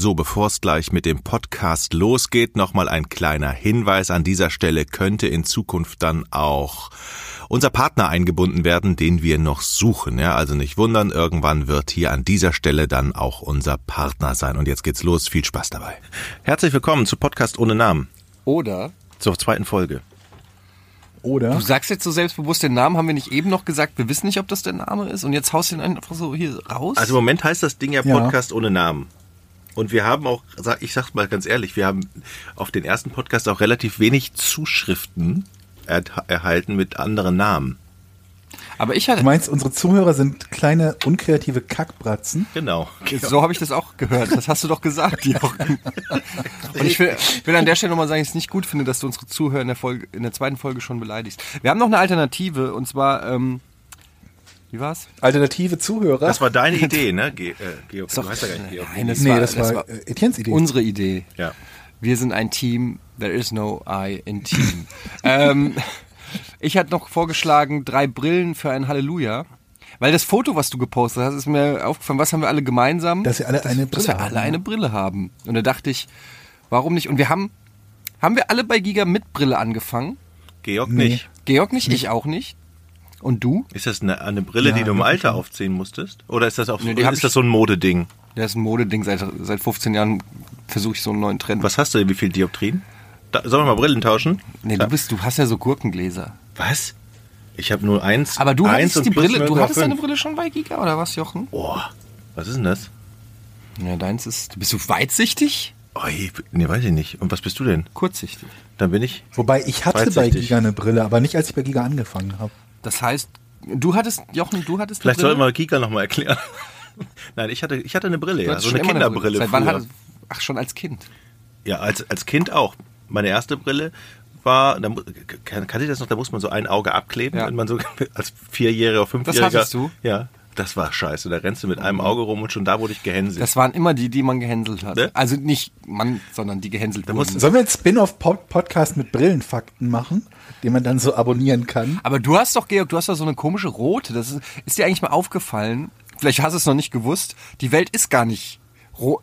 So, bevor es gleich mit dem Podcast losgeht, nochmal ein kleiner Hinweis. An dieser Stelle könnte in Zukunft dann auch unser Partner eingebunden werden, den wir noch suchen. Ja, also nicht wundern, irgendwann wird hier an dieser Stelle dann auch unser Partner sein. Und jetzt geht's los. Viel Spaß dabei. Herzlich willkommen zu Podcast ohne Namen. Oder Zur zweiten Folge. Oder? du sagst jetzt so selbstbewusst den Namen, haben wir nicht eben noch gesagt, wir wissen nicht, ob das der Name ist und jetzt haust du ihn einfach so hier raus? Also im Moment heißt das Ding ja Ja. Podcast ohne Namen. Und wir haben auch, sag- ich sag's mal ganz ehrlich, wir haben auf den ersten Podcast auch relativ wenig Zuschriften er erhalten mit anderen Namen. Aber ich hatte, Du meinst, unsere Zuhörer sind kleine, unkreative Kackbratzen? Genau. so habe ich das auch gehört, das hast du doch gesagt, Jochen. Und ich will, will an der Stelle nochmal sagen, dass ich es nicht gut finde, dass du unsere Zuhörer in der, Folge, in der zweiten Folge schon beleidigst. Wir haben noch eine Alternative und zwar, ähm, wie war's? Alternative Zuhörer? Das war deine Idee, ne, Ge äh, Georg? doch- du heißt ja gar nicht Georg. Nein, das nee, war- das, das war, äh, Etiennes Idee. Unsere Idee. Ja. Wir sind ein Team, there is no I in Team. ähm, ich hatte noch vorgeschlagen, drei Brillen für ein Halleluja. Weil das Foto, was du gepostet hast, ist mir aufgefallen, was haben wir alle gemeinsam? Dass wir alle eine dass Brille wir haben, alle ja. eine Brille haben. Und da dachte ich, warum nicht? Und wir haben, haben wir alle bei Giga mit Brille angefangen? Georg Nee. nicht. Georg nicht, ich auch nicht. Und du? Ist das eine, eine Brille, Ja, die du im Alter schon. aufziehen musstest? Oder ist das, auf, Nee, ist das so ein Modeding? Der ist ein Modeding, seit, seit 15 Jahren versuche ich so einen neuen Trend. Was hast du, wie viel Dioptrien? Da, sollen wir mal Brillen tauschen? Nee, du bist, du hast ja so Gurkengläser. Was? Ich habe nur eins. Aber du eins hattest die Brille, du hattest deine. Brille schon bei Giga oder was, Jochen? Boah, was ist denn das? Ja, deins ist. Bist du weitsichtig? Oh, nee, weiß ich nicht. Und was bist du denn? Kurzsichtig. Dann bin ich. Wobei, ich hatte bei. Giga eine Brille, aber nicht, als ich bei Giga angefangen habe. Das heißt, du hattest, Jochen, du hattest Vielleicht eine sollten Brille? wir Kika nochmal erklären. Nein, ich hatte, ich hatte eine Brille, ja. So eine Kinderbrille. Seit wann hattest Ach, schon als Kind. Ja, als, als Kind auch. Meine erste Brille war, da, kann, kann ich das noch, da muss man so ein Auge abkleben, Ja. wenn man so als Vierjähriger, Fünfjähriger. hattest du? Ja, das war scheiße. Da rennst du mit einem Auge rum und schon da wurde ich gehänselt. Das waren immer die, die man gehänselt hat. Ne? Also nicht man, sondern die gehänselt wurden. musst- Sollen wir einen Spin-off-Podcast mit Brillenfakten machen, den man dann so abonnieren kann? Aber du hast doch, Georg, du hast doch so eine komische rote. Das ist, ist dir eigentlich mal aufgefallen? Vielleicht hast du es noch nicht gewusst. Die Welt ist gar nicht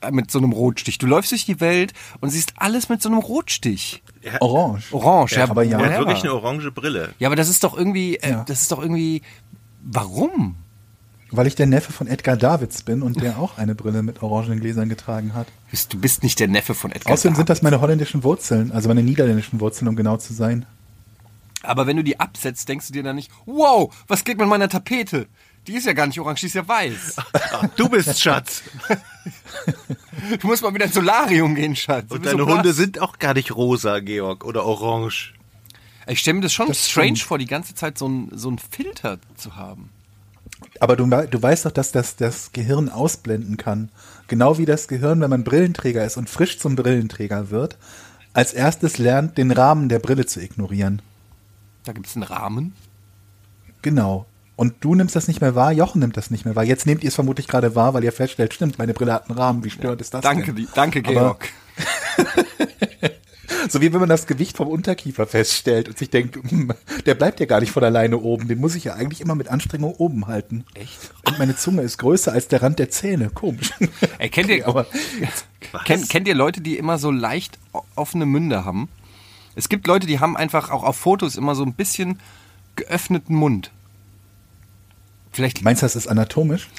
äh, mit so einem Rotstich. Du läufst durch die Welt und siehst alles mit so einem Rotstich. Er- Orange. Orange, ja, aber ja. Er hat wirklich eine orange Brille. Ja, aber das ist doch irgendwie, äh, Ja. das ist doch irgendwie, warum? Weil ich der Neffe von Edgar Davids bin und der auch eine Brille mit orangenen Gläsern getragen hat. Bist- Du bist nicht der Neffe von Edgar Außerdem sind Davids. das meine holländischen Wurzeln, also meine niederländischen Wurzeln, um genau zu sein. Aber wenn du die absetzt, denkst du dir dann nicht, wow, was geht mit meiner Tapete? Die ist ja gar nicht orange, die ist ja weiß. Du bist Schatz. Du musst mal wieder ins Solarium gehen, Schatz. Und so deine blass. Hunde sind auch gar nicht rosa, Georg, oder orange. Ich stelle mir das schon Das strange stimmt. vor, die ganze Zeit so ein, so ein Filter zu haben. Aber du, du weißt doch, dass das das Gehirn ausblenden kann. Genau wie das Gehirn, wenn man Brillenträger ist und frisch zum Brillenträger wird, als erstes lernt, den Rahmen der Brille zu ignorieren. Da gibt es einen Rahmen. Genau. Und du nimmst das nicht mehr wahr, Jochen nimmt das nicht mehr wahr. Jetzt nehmt ihr es vermutlich gerade wahr, weil ihr feststellt, stimmt, meine Brille hat einen Rahmen, wie störend ist das Danke, denn? danke Georg. So wie wenn man das Gewicht vom Unterkiefer feststellt und sich denkt, hm, der bleibt ja gar nicht von alleine oben, den muss ich ja eigentlich immer mit Anstrengung oben halten. Echt? Und meine Zunge ist größer als der Rand der Zähne. Komisch. Ey, kennt ihr, Aber kennt, kennt ihr Leute, die immer so leicht offene Münder haben? Es gibt Leute, die haben einfach auch auf Fotos immer so ein bisschen geöffneten Mund. Vielleicht, meinst du, das ist anatomisch?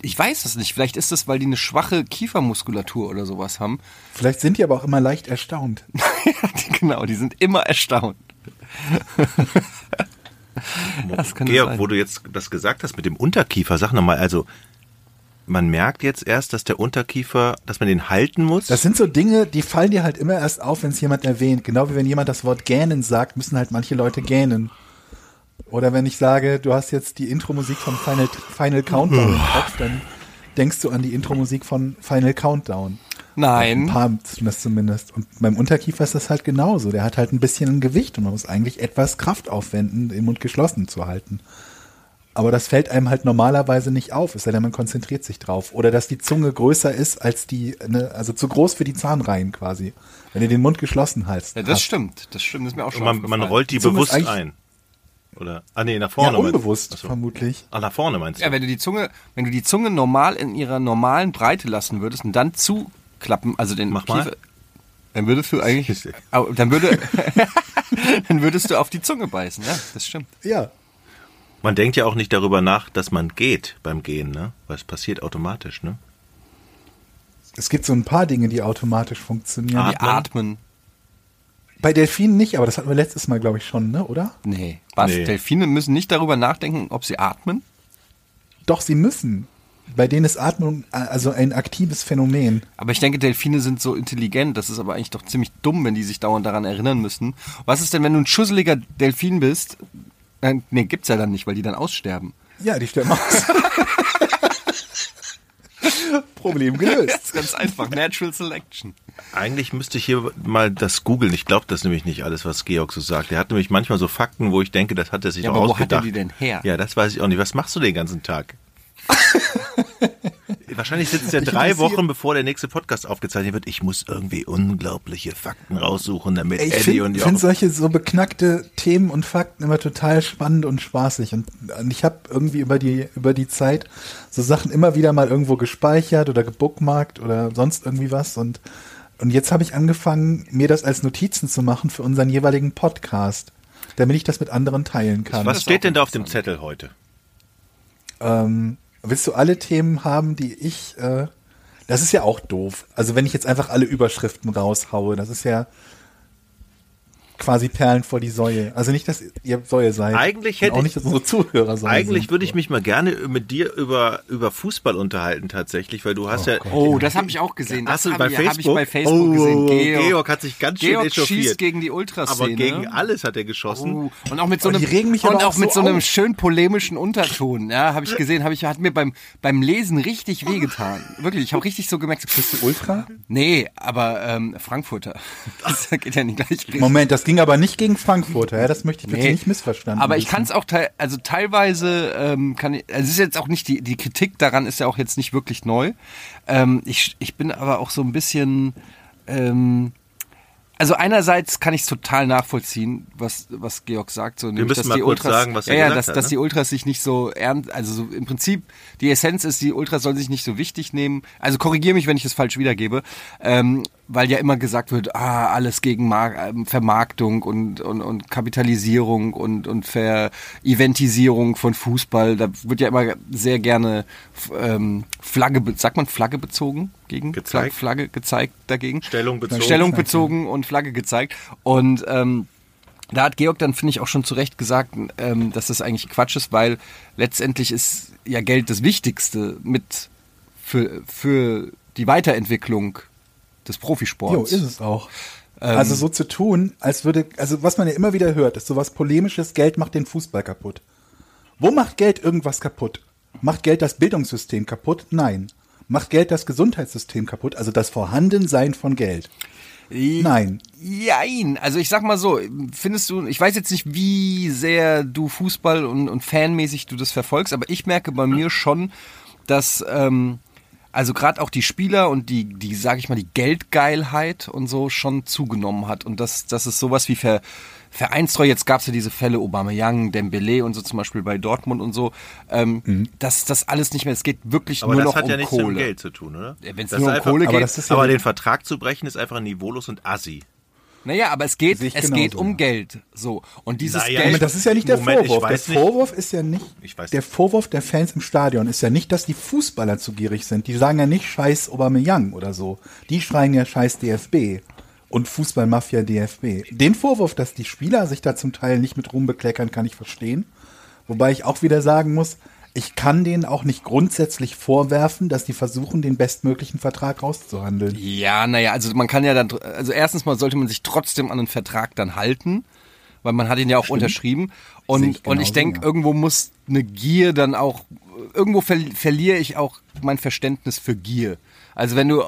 ich weiß es nicht, vielleicht ist das, weil die eine schwache Kiefermuskulatur oder sowas haben. Vielleicht sind die aber auch immer leicht erstaunt. Genau, die sind immer erstaunt. Das kann Georg, sein. wo du jetzt das gesagt hast mit dem Unterkiefer, sag nochmal, also man merkt jetzt erst, dass der Unterkiefer, dass man den halten muss. Das sind so Dinge, die fallen dir halt immer erst auf, wenn es jemand erwähnt. Genau wie wenn jemand das Wort gähnen sagt, müssen halt manche Leute gähnen. Oder wenn ich sage, du hast jetzt die Intro-Musik von Final, Final Countdown im Kopf, dann denkst du an die Intro-Musik von Final Countdown. Ein Nein. paar tun das zumindest. Und beim Unterkiefer ist das halt genauso. Der hat halt ein bisschen ein Gewicht und man muss eigentlich etwas Kraft aufwenden, den Mund geschlossen zu halten. Aber das fällt einem halt normalerweise nicht auf, es sei denn, man konzentriert sich drauf. Oder dass die Zunge größer ist als die, ne, also zu groß für die Zahnreihen quasi. Wenn du den Mund geschlossen hältst. Ja, das hast. stimmt. Das stimmt, das ist mir auch schon man, man rollt die Die bewusst ein. Oder? Ah nee, nach Ja, vorne. meinst- unbewusst, vermutlich. Ah, nach vorne meinst du? Ja, wenn du die Zunge, wenn du die Zunge normal in ihrer normalen Breite lassen würdest und dann zu klappen, also den Mach mal. Kiefer, dann würdest du eigentlich, dann würde, dann würdest du auf die Zunge beißen, ja, das stimmt. Ja. Man denkt ja auch nicht darüber nach, dass man geht beim Gehen, ne? Weil es passiert automatisch, ne? Es gibt so ein paar Dinge, die automatisch funktionieren. Die atmen. Bei Delfinen nicht, aber das hatten wir letztes Mal, glaube ich, schon, ne? oder? Nee. Was? Nee. Delfine müssen nicht darüber nachdenken, ob sie atmen? Doch, sie müssen. Bei denen ist Atmung äh, also ein aktives Phänomen. Aber ich denke, Delfine sind so intelligent, das ist aber eigentlich doch ziemlich dumm, wenn die sich dauernd daran erinnern müssen. Was ist denn, wenn du ein schusseliger Delfin bist? Nee, gibt's ja dann nicht, weil die dann aussterben. Ja, die sterben aus. Problem gelöst. Ganz einfach. Natural Selection. Eigentlich müsste ich hier mal das googeln. Ich glaube das nämlich nicht alles, was Georg so sagt. Er hat nämlich manchmal so Fakten, wo ich denke, das hat er sich Ja, doch aber wo hat er ausgedacht. die denn her? Ja, das weiß ich auch nicht. Was machst du den ganzen Tag? Wahrscheinlich sitzt er Ich drei Wochen, bevor der nächste Podcast aufgezeichnet wird. Ich muss irgendwie unglaubliche Fakten raussuchen, damit Ich Eddie finde und find Jochen... solche so beknackte Themen und Fakten immer total spannend und spaßig. Und, und ich habe irgendwie über die, über die Zeit so Sachen immer wieder mal irgendwo gespeichert oder gebookmarkt oder sonst irgendwie was. Und, und jetzt habe ich angefangen, mir das als Notizen zu machen für unseren jeweiligen Podcast, damit ich das mit anderen teilen kann. Was steht denn da auf dem Zettel heute? Ähm, willst du alle Themen haben, die ich. Äh, das ist ja auch doof. Also wenn ich jetzt einfach alle Überschriften raushaue, das ist ja quasi Perlen vor die Säue. Also nicht, dass ihr Säue seid. Eigentlich hätte auch ich- nicht, dass unsere Zuhörer Säue Eigentlich sind. würde ich mich mal gerne mit dir über, über Fußball unterhalten tatsächlich, weil du hast ja... Oh, das habe ich auch gesehen. Das Hast du hab bei ich, Facebook? Hab ich bei Facebook Oh, gesehen. Georg, hat sich ganz schön Georg echauffiert. schießt gegen die Ultraszene. aber gegen alles hat er geschossen. Oh, und auch mit so Oh, einem die regen mich und auch auch mit so so einem schön polemischen Unterton. Ja, habe ich gesehen, habe ich hat mir beim beim Lesen richtig wehgetan. Wirklich, ich habe richtig so gemerkt. Bist du Ultra? Nee, aber ähm, Frankfurter. Das geht ja nicht gleich. richtig. Moment, das ging aber nicht gegen Frankfurter. Ja, das möchte ich bitte Nee. nicht missverstanden Aber ich kann es auch teil, also teilweise ähm, kann ich, also es ist jetzt auch nicht die die Kritik daran ist ja auch jetzt nicht wirklich neu. Ähm, ich ich bin aber auch so ein bisschen ähm, also einerseits kann ich es total nachvollziehen, was was Georg sagt. So, nämlich, müssen dass mal die kurz Ultras, sagen, was er ja, ja, gesagt dass, hat, dass ne? die Ultras sich nicht so ernst, also so im Prinzip die Essenz ist, die Ultras sollen sich nicht so wichtig nehmen. Also korrigiere mich, wenn ich es falsch wiedergebe, ähm, weil ja immer gesagt wird, ah, alles gegen Mar ähm, Vermarktung und, und, und Kapitalisierung und, und Ver-Eventisierung von Fußball. Da wird ja immer sehr gerne ähm, Flagge, sagt man Flagge bezogen gegen Gezeigt. Flagge gezeigt dagegen. Stellung bezogen. Stellung bezogen und Flagge gezeigt. Und ähm, da hat Georg dann, finde ich, auch schon zu Recht gesagt, ähm, dass das eigentlich Quatsch ist, weil letztendlich ist ja Geld das Wichtigste mit für, für die Weiterentwicklung des Jo, Profisports. ist es auch. Ähm, also so zu tun, als würde, also was man ja immer wieder hört, ist sowas polemisches, Geld macht den Fußball kaputt. Wo macht Geld irgendwas kaputt? Macht Geld das Bildungssystem kaputt? Nein. Macht Geld das Gesundheitssystem kaputt? Also das Vorhandensein von Geld? Nein. Jein. Also ich sag mal so, findest du, ich weiß jetzt nicht, wie sehr du Fußball und, und fanmäßig du das verfolgst, aber ich merke bei mir schon, dass ähm, also gerade auch die Spieler und die, die, sag ich mal, die Geldgeilheit und so schon zugenommen hat. Und dass, dass es sowas wie Ver, Vereinstreu, jetzt gab es ja diese Fälle Aubameyang, Dembele und so zum Beispiel bei Dortmund und so, ähm, dass das alles nicht mehr, es geht wirklich Aber nur das noch hat um ja nichts Kohle. mit dem Geld zu tun, oder? Ja, wenn's Das nur ist um einfach- Kohle Aber geht, das ist ja Aber den Vertrag zu brechen ist einfach niveaulos und assi. Naja, aber es geht, es genauso, geht um ja. Geld. So. Und dieses Naja, Geld. Aber das ist ja nicht der Moment, Vorwurf. Der weiß nicht. Vorwurf ist ja nicht, Ich weiß der nicht. Vorwurf der Fans im Stadion ist ja nicht, dass die Fußballer zu gierig sind. Die sagen ja nicht Scheiß Aubameyang oder so. Die schreien ja Scheiß DFB und Fußballmafia DFB. Den Vorwurf, dass die Spieler sich da zum Teil nicht mit Ruhm bekleckern, kann ich verstehen. Wobei ich auch wieder sagen muss, ich kann denen auch nicht grundsätzlich vorwerfen, dass die versuchen, den bestmöglichen Vertrag rauszuhandeln. Ja, naja, also man kann ja dann, also erstens mal sollte man sich trotzdem an den Vertrag dann halten, weil man hat ihn ja auch unterschrieben. Sehe Und, ich und ich denke, ja. irgendwo muss eine Gier dann auch, irgendwo ver verliere ich auch mein Verständnis für Gier. Also wenn du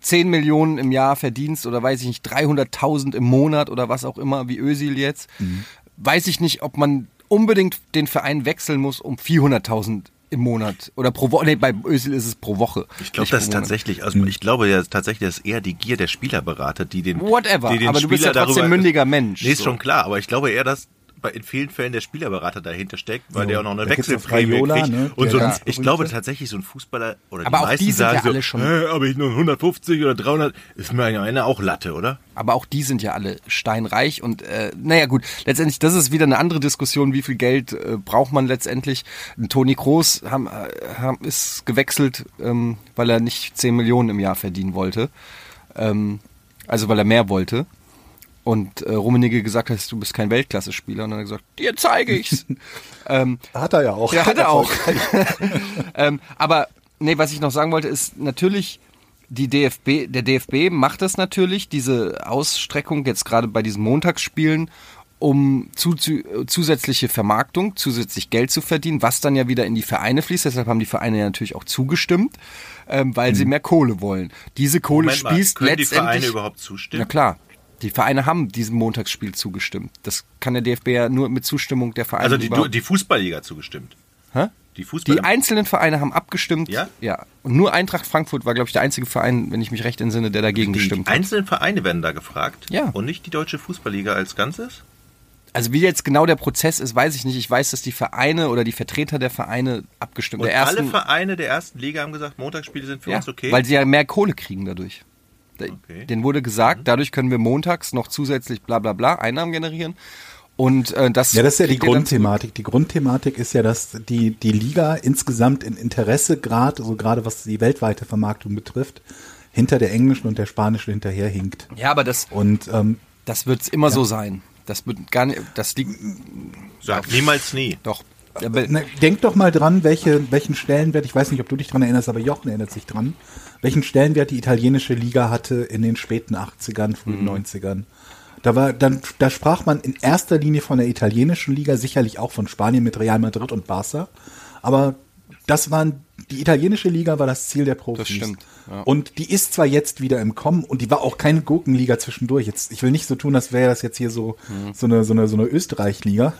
10 Millionen im Jahr verdienst oder weiß ich nicht, 300.000 im Monat oder was auch immer, wie Özil jetzt, Mhm. weiß ich nicht, ob man unbedingt den Verein wechseln muss um 400.000 im Monat oder pro Woche. Nee, bei Özil ist es pro Woche. Ich glaube, das ist tatsächlich, also ich glaube ja tatsächlich, dass eher die Gier der Spieler beratet, die den, Whatever, die den aber du bist Spieler ja trotzdem darüber, mündiger Mensch, Nee, ist so. schon klar, aber ich glaube eher, dass bei, in vielen Fällen der Spielerberater dahinter steckt, weil So, der auch noch eine Wechselprämie Raiola, kriegt. ne, und so, ganz ich glaube tatsächlich, so ein Fußballer oder Aber die auch meisten die sind sagen ja so, alle schon- "Hä, aber ich nur 150 oder 300, ist mir eigentlich eine auch Latte, oder? Aber auch die sind ja alle steinreich und äh, naja gut, letztendlich, das ist wieder eine andere Diskussion, wie viel Geld äh, braucht man letztendlich. Toni Kroos haben, äh, haben, ist gewechselt, ähm, weil er nicht 10 Millionen im Jahr verdienen wollte. Ähm, also weil er mehr wollte. Und äh, Rummenigge gesagt hat, du bist kein Weltklasse-Spieler. Und dann hat er gesagt, dir zeige ich's. ähm, Hat er ja auch. ja, hat er auch. ähm, aber nee, was ich noch sagen wollte, ist natürlich die DFB, der DFB macht das natürlich, diese Ausstreckung jetzt gerade bei diesen Montagsspielen, um zu, zu, zusätzliche Vermarktung, zusätzlich Geld zu verdienen, was dann ja wieder in die Vereine fließt. Deshalb haben die Vereine ja natürlich auch zugestimmt, ähm, weil sie mehr Kohle wollen. Diese Kohle Moment mal, spießt können die letztendlich. Vereine überhaupt zustimmen? Na klar. Die Vereine haben diesem Montagsspiel zugestimmt. Das kann der DFB ja nur mit Zustimmung der Vereine Also die, überhaupt- die Fußballliga zugestimmt. Hä? Die Fußball Die einzelnen Vereine haben abgestimmt. Ja? Ja. Und nur Eintracht Frankfurt war, glaube ich, der einzige Verein, wenn ich mich recht entsinne, der dagegen die, die gestimmt hat. einzelnen Vereine werden da gefragt. Ja. Und nicht die deutsche Fußballliga als Ganzes? Also wie jetzt genau der Prozess ist, weiß ich nicht. Ich weiß, dass die Vereine oder die Vertreter der Vereine abgestimmt ersten, alle Vereine der ersten Liga haben gesagt, Montagsspiele sind für ja, uns okay. weil sie ja mehr Kohle kriegen dadurch. Okay. Denen wurde gesagt, Mhm. dadurch können wir montags noch zusätzlich bla bla bla Einnahmen generieren. Und äh, das Ja, das ist ja die. Grundthematik. Die Grundthematik ist ja, dass die, die Liga insgesamt in Interesse gerade, also gerade was die weltweite Vermarktung betrifft, hinter der englischen und der spanischen hinterherhinkt. Ja, aber das, Und ähm, das wird immer so sein. Das wird gar nicht, das liegt Sag niemals nie. doch. Na, denk doch mal dran, welche, welchen Stellenwert, ich weiß nicht, ob du dich dran erinnerst, aber Jochen erinnert sich dran, welchen Stellenwert die italienische Liga hatte in den späten 80ern, frühen 90ern. Da war, dann, da sprach man in erster Linie von der italienischen Liga, sicherlich auch von Spanien mit Real Madrid und Barca. Aber das waren, die italienische Liga war das Ziel der Profis. Das stimmt, ja. Und die ist zwar jetzt wieder im Kommen und die war auch keine Gurkenliga zwischendurch. Jetzt, ich will nicht so tun, als wäre das jetzt hier so, Mhm. so eine, so eine, so eine Österreich-Liga.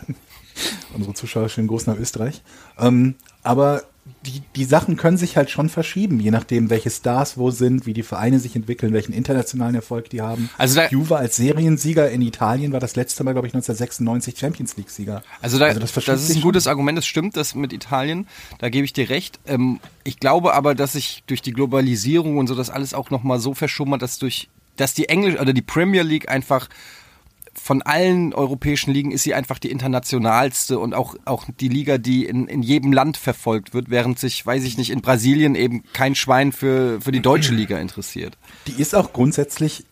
Unsere Zuschauer schönen Gruß nach Österreich. Ähm, aber die, die Sachen können sich halt schon verschieben, je nachdem, welche Stars wo sind, wie die Vereine sich entwickeln, welchen internationalen Erfolg die haben. Also da- Juve als Seriensieger in Italien war das letzte Mal, glaube ich, 1996 Champions League-Sieger. Also, da, das, das, verschiebt ist ein schon. gutes Argument, das stimmt, das mit Italien, da gebe ich dir recht. Ähm, ich glaube aber, dass sich durch die Globalisierung und so das alles auch nochmal so verschummert, dass durch, dass die Englisch oder die Premier League einfach von allen europäischen Ligen ist sie einfach die internationalste und auch, auch die Liga, die in, in jedem Land verfolgt wird, während sich, weiß ich nicht, in Brasilien eben kein Schwein für, für die deutsche Liga interessiert. Die ist auch grundsätzlich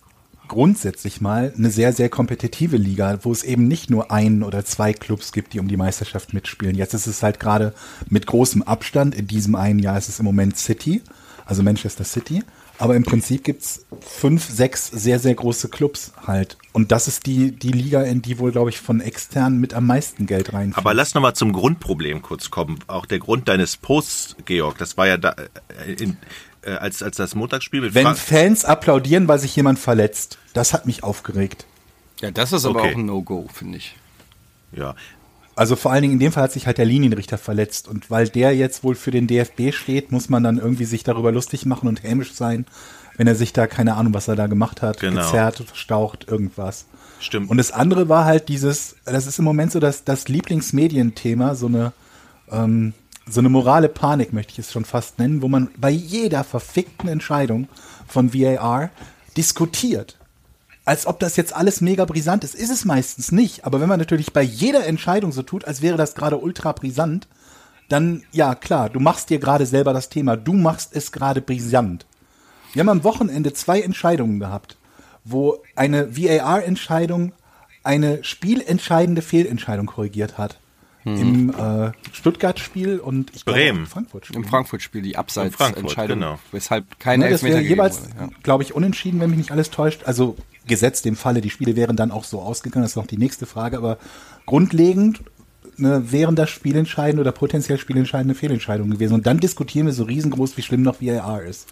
grundsätzlich mal eine sehr, sehr kompetitive Liga, wo es eben nicht nur ein oder zwei Clubs gibt, die um die Meisterschaft mitspielen. Jetzt ist es halt gerade mit großem Abstand. In diesem einen Jahr ist es im Moment City, also Manchester City. Aber im Prinzip gibt's fünf, sechs sehr, sehr große Clubs halt. Und das ist die, die Liga, in die wohl, glaube ich, von extern mit am meisten Geld reinfließt. Aber lass nochmal zum Grundproblem kurz kommen. Auch der Grund deines Posts, Georg, das war ja da, äh, in, äh, als, als das Montagsspiel mit Wenn Frank- Fans applaudieren, weil sich jemand verletzt, das hat mich aufgeregt. Ja, das ist aber Okay. auch ein No-Go, finde ich. Ja, Also vor allen Dingen in dem Fall hat sich halt der Linienrichter verletzt und weil der jetzt wohl für den DFB steht, muss man dann irgendwie sich darüber lustig machen und hämisch sein, wenn er sich da keine Ahnung, was er da gemacht hat, Genau. gezerrt, verstaucht, irgendwas. Stimmt. Und das andere war halt dieses, das ist im Moment so das, das Lieblingsmedienthema, so eine ähm, so eine morale Panik möchte ich es schon fast nennen, wo man bei jeder verfickten Entscheidung von VAR diskutiert als ob das jetzt alles mega brisant ist. Ist es meistens nicht. Aber wenn man natürlich bei jeder Entscheidung so tut, als wäre das gerade ultra brisant, dann, ja, klar, du machst dir gerade selber das Thema. Du machst es gerade brisant. Wir haben am Wochenende zwei Entscheidungen gehabt, wo eine VAR-Entscheidung eine spielentscheidende Fehlentscheidung korrigiert hat. Im äh, Stuttgart-Spiel und ich Bremen. Frankfurt-Spiel. Im Frankfurt-Spiel die Abseitsentscheidung, genau. weshalb kein Ne, das Elfmeter wäre gegeben jeweils. Ja. glaube ich, unentschieden, wenn mich nicht alles täuscht. Also gesetzt dem Falle, die Spiele wären dann auch so ausgegangen, das ist noch die nächste Frage. Aber grundlegend ne, wären das spielentscheidende oder potenziell spielentscheidende Fehlentscheidungen gewesen. Und dann diskutieren wir so riesengroß, wie schlimm noch VAR ist.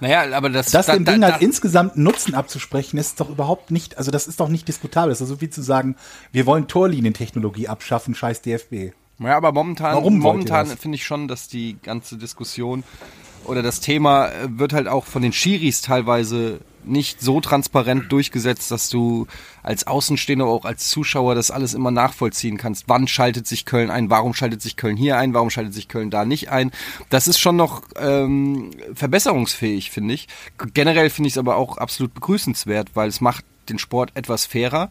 Naja, aber das, Das da- dem da- Ding da- halt insgesamt einen Nutzen abzusprechen, ist doch überhaupt nicht, also das ist doch nicht diskutabel. Das ist so wie zu sagen, wir wollen Torlinientechnologie abschaffen, scheiß DFB. Ja, aber momentan, Warum momentan finde ich schon, dass die ganze Diskussion oder das Thema äh, wird halt auch von den Schiris teilweise nicht so transparent durchgesetzt, dass du als Außenstehender, auch als Zuschauer das alles immer nachvollziehen kannst. Wann schaltet sich Köln ein? Warum schaltet sich Köln hier ein? Warum schaltet sich Köln da nicht ein? Das ist schon noch ähm, verbesserungsfähig, finde ich. Generell finde ich es aber auch absolut begrüßenswert, weil es macht den Sport etwas fairer.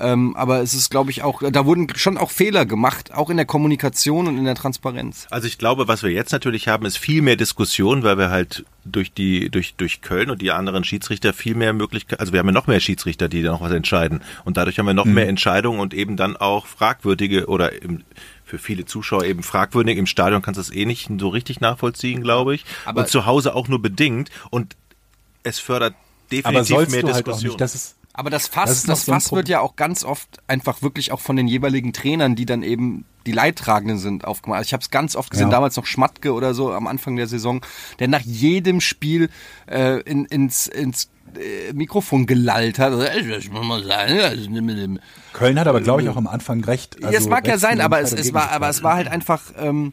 Ähm, aber es ist, glaube ich, auch, da wurden schon auch Fehler gemacht, auch in der Kommunikation und in der Transparenz. Also ich glaube, was wir jetzt natürlich haben, ist viel mehr Diskussion, weil wir halt durch die, durch, durch Köln und die anderen Schiedsrichter viel mehr Möglichkeiten, also wir haben ja noch mehr Schiedsrichter, die da noch was entscheiden. Und dadurch haben wir noch mhm. mehr Entscheidungen und eben dann auch fragwürdige oder im, für viele Zuschauer eben fragwürdig. Im Stadion kannst du es eh nicht so richtig nachvollziehen, glaube ich. Aber und zu Hause auch nur bedingt. Und es fördert definitiv mehr halt Diskussion. Halt aber das Fass, das, das Fass so wird ja auch ganz oft einfach wirklich auch von den jeweiligen Trainern, die dann eben die Leidtragenden sind, aufgemacht. Also ich habe es ganz oft gesehen, ja. damals noch Schmatke oder so am Anfang der Saison, der nach jedem Spiel äh, in, ins, ins äh, Mikrofon gelallt hat. Also, Köln hat aber, glaube ich, auch am Anfang recht. Also ja, es mag ja sein, aber es, es war, aber es war halt einfach, ähm,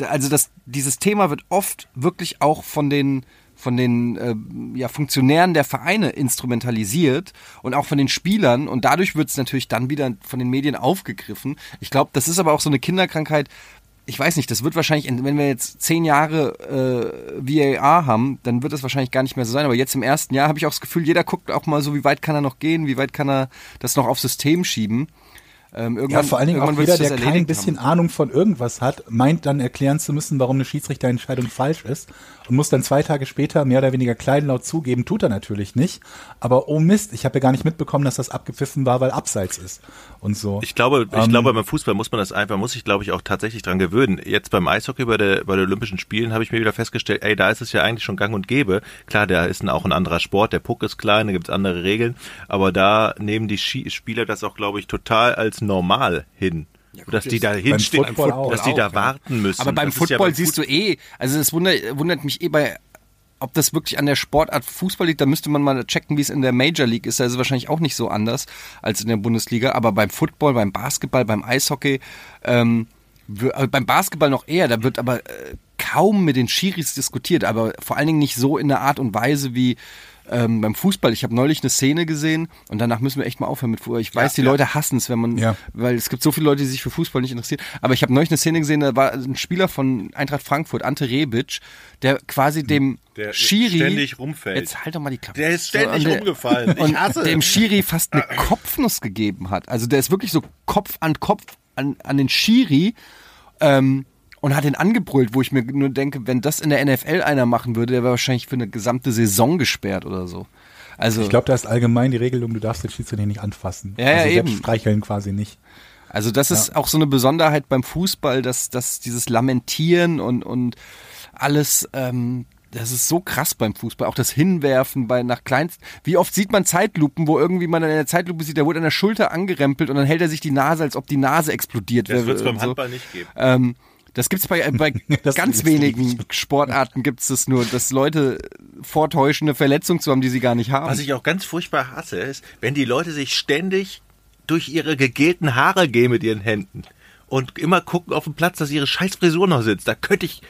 also das, dieses Thema wird oft wirklich auch von den von den äh, ja, Funktionären der Vereine instrumentalisiert und auch von den Spielern und dadurch wird es natürlich dann wieder von den Medien aufgegriffen. Ich glaube, das ist aber auch so eine Kinderkrankheit. Ich weiß nicht, das wird wahrscheinlich, wenn wir jetzt zehn Jahre äh, VAR haben, dann wird das wahrscheinlich gar nicht mehr so sein. Aber jetzt im ersten Jahr habe ich auch das Gefühl, jeder guckt auch mal so, wie weit kann er noch gehen, wie weit kann er das noch aufs System schieben. Ähm, ja, vor allen Dingen auch jeder, der kein bisschen haben. Ahnung von irgendwas hat, meint dann erklären zu müssen, warum eine Schiedsrichterentscheidung falsch ist und muss dann zwei Tage später mehr oder weniger kleinlaut zugeben, tut er natürlich nicht. Aber oh Mist, ich habe ja gar nicht mitbekommen, dass das abgepfiffen war, weil abseits ist und so. Ich glaube, ich ähm, glaube, beim Fußball muss man das einfach, muss ich glaube ich auch tatsächlich dran gewöhnen. Jetzt beim Eishockey bei der bei den Olympischen Spielen habe ich mir wieder festgestellt, ey, da ist es ja eigentlich schon gang und gäbe. Klar, da ist auch ein anderer Sport, der Puck ist klein, da gibt's andere Regeln, aber da nehmen die Spieler das auch glaube ich total als normal hin. Ja, gut, dass die da hinstehen, dass die da warten müssen. Aber beim das Football ja siehst du eh, also es wundert, wundert mich eh bei ob das wirklich an der Sportart Fußball liegt, da müsste man mal checken, wie es in der Major League ist. Da ist es wahrscheinlich auch nicht so anders als in der Bundesliga. Aber beim Football, beim Basketball, beim Eishockey, ähm, äh, beim Basketball noch eher, da wird aber äh, kaum mit den Schiris diskutiert, aber vor allen Dingen nicht so in der Art und Weise wie ähm, beim Fußball. Ich habe neulich eine Szene gesehen und danach müssen wir echt mal aufhören mit Fußball. Ich weiß, ja, die ja. Leute hassen es, wenn man, ja. weil es gibt so viele Leute, die sich für Fußball nicht interessieren. Aber ich habe neulich eine Szene gesehen, da war ein Spieler von Eintracht Frankfurt, Ante Rebic, der quasi dem der Schiri ständig rumfällt. Jetzt halt doch mal die Klappe. Der ist ständig so, der, rumgefallen. Ich hasse. dem Schiri fast eine Kopfnuss gegeben hat. Also der ist wirklich so Kopf an Kopf an, an den Schiri. Ähm, und hat ihn angebrüllt, wo ich mir nur denke, wenn das in der NFL einer machen würde, der wäre wahrscheinlich für eine gesamte Saison gesperrt oder so. Also ich glaube, da ist allgemein die Regelung, du darfst den Schiedsrichter nicht anfassen. Ja, also ja eben. streicheln quasi nicht. Also das ist ja. auch so eine Besonderheit beim Fußball, dass, dass dieses Lamentieren und, und alles, ähm, das ist so krass beim Fußball. Auch das Hinwerfen bei nach kleinst. Wie oft sieht man Zeitlupen, wo irgendwie man in der Zeitlupe sieht, der wurde an der Schulter angerempelt und dann hält er sich die Nase, als ob die Nase explodiert wäre. Das wird es beim Handball so. nicht geben. Ähm, das gibt's bei, bei ganz wenigen Sportarten gibt's das nur, dass Leute vortäuschen, eine Verletzung zu haben, die sie gar nicht haben. Was ich auch ganz furchtbar hasse, ist, wenn die Leute sich ständig durch ihre gegelten Haare gehen mit ihren Händen und immer gucken auf den Platz, dass ihre scheiß Frisur noch sitzt. Da könnte ich,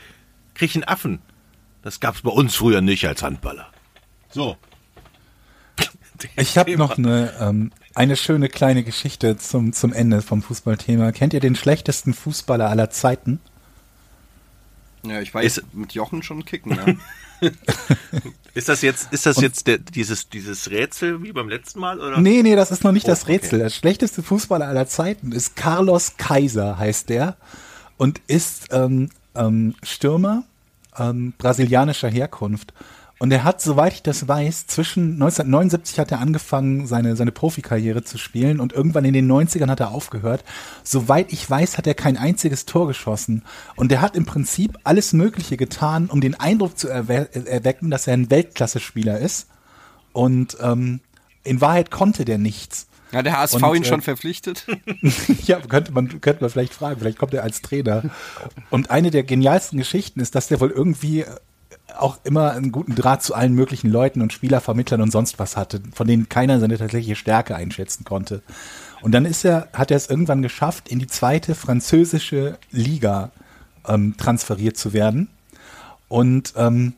krieg ich einen Affen. Das gab's bei uns früher nicht als Handballer. So. Ich habe noch eine, ähm, eine schöne kleine Geschichte zum, zum Ende vom Fußballthema. Kennt ihr den schlechtesten Fußballer aller Zeiten? Ja, ich weiß, ist, mit Jochen schon kicken, ja. ist das jetzt, ist das jetzt der, dieses, dieses Rätsel wie beim letzten Mal, oder? Nee, nee, das ist noch nicht oh, das Rätsel. Okay. Der schlechteste Fußballer aller Zeiten ist Carlos Kaiser, heißt der. Und ist ähm, ähm, Stürmer ähm, brasilianischer Herkunft. Und er hat, soweit ich das weiß, zwischen 1979 hat er angefangen, seine, seine Profikarriere zu spielen und irgendwann in den 90ern hat er aufgehört. Soweit ich weiß, hat er kein einziges Tor geschossen. Und er hat im Prinzip alles Mögliche getan, um den Eindruck zu erwe erwecken, dass er ein Weltklasse-Spieler ist. Und ähm, in Wahrheit konnte der nichts. Ja, der HSV und, ihn äh, schon verpflichtet. ja, könnte man, könnte man vielleicht fragen. Vielleicht kommt er als Trainer. Und eine der genialsten Geschichten ist, dass der wohl irgendwie auch immer einen guten Draht zu allen möglichen Leuten und Spielervermittlern und sonst was hatte, von denen keiner seine tatsächliche Stärke einschätzen konnte. Und dann ist er, hat er es irgendwann geschafft, in die zweite französische Liga ähm, transferiert zu werden und ähm,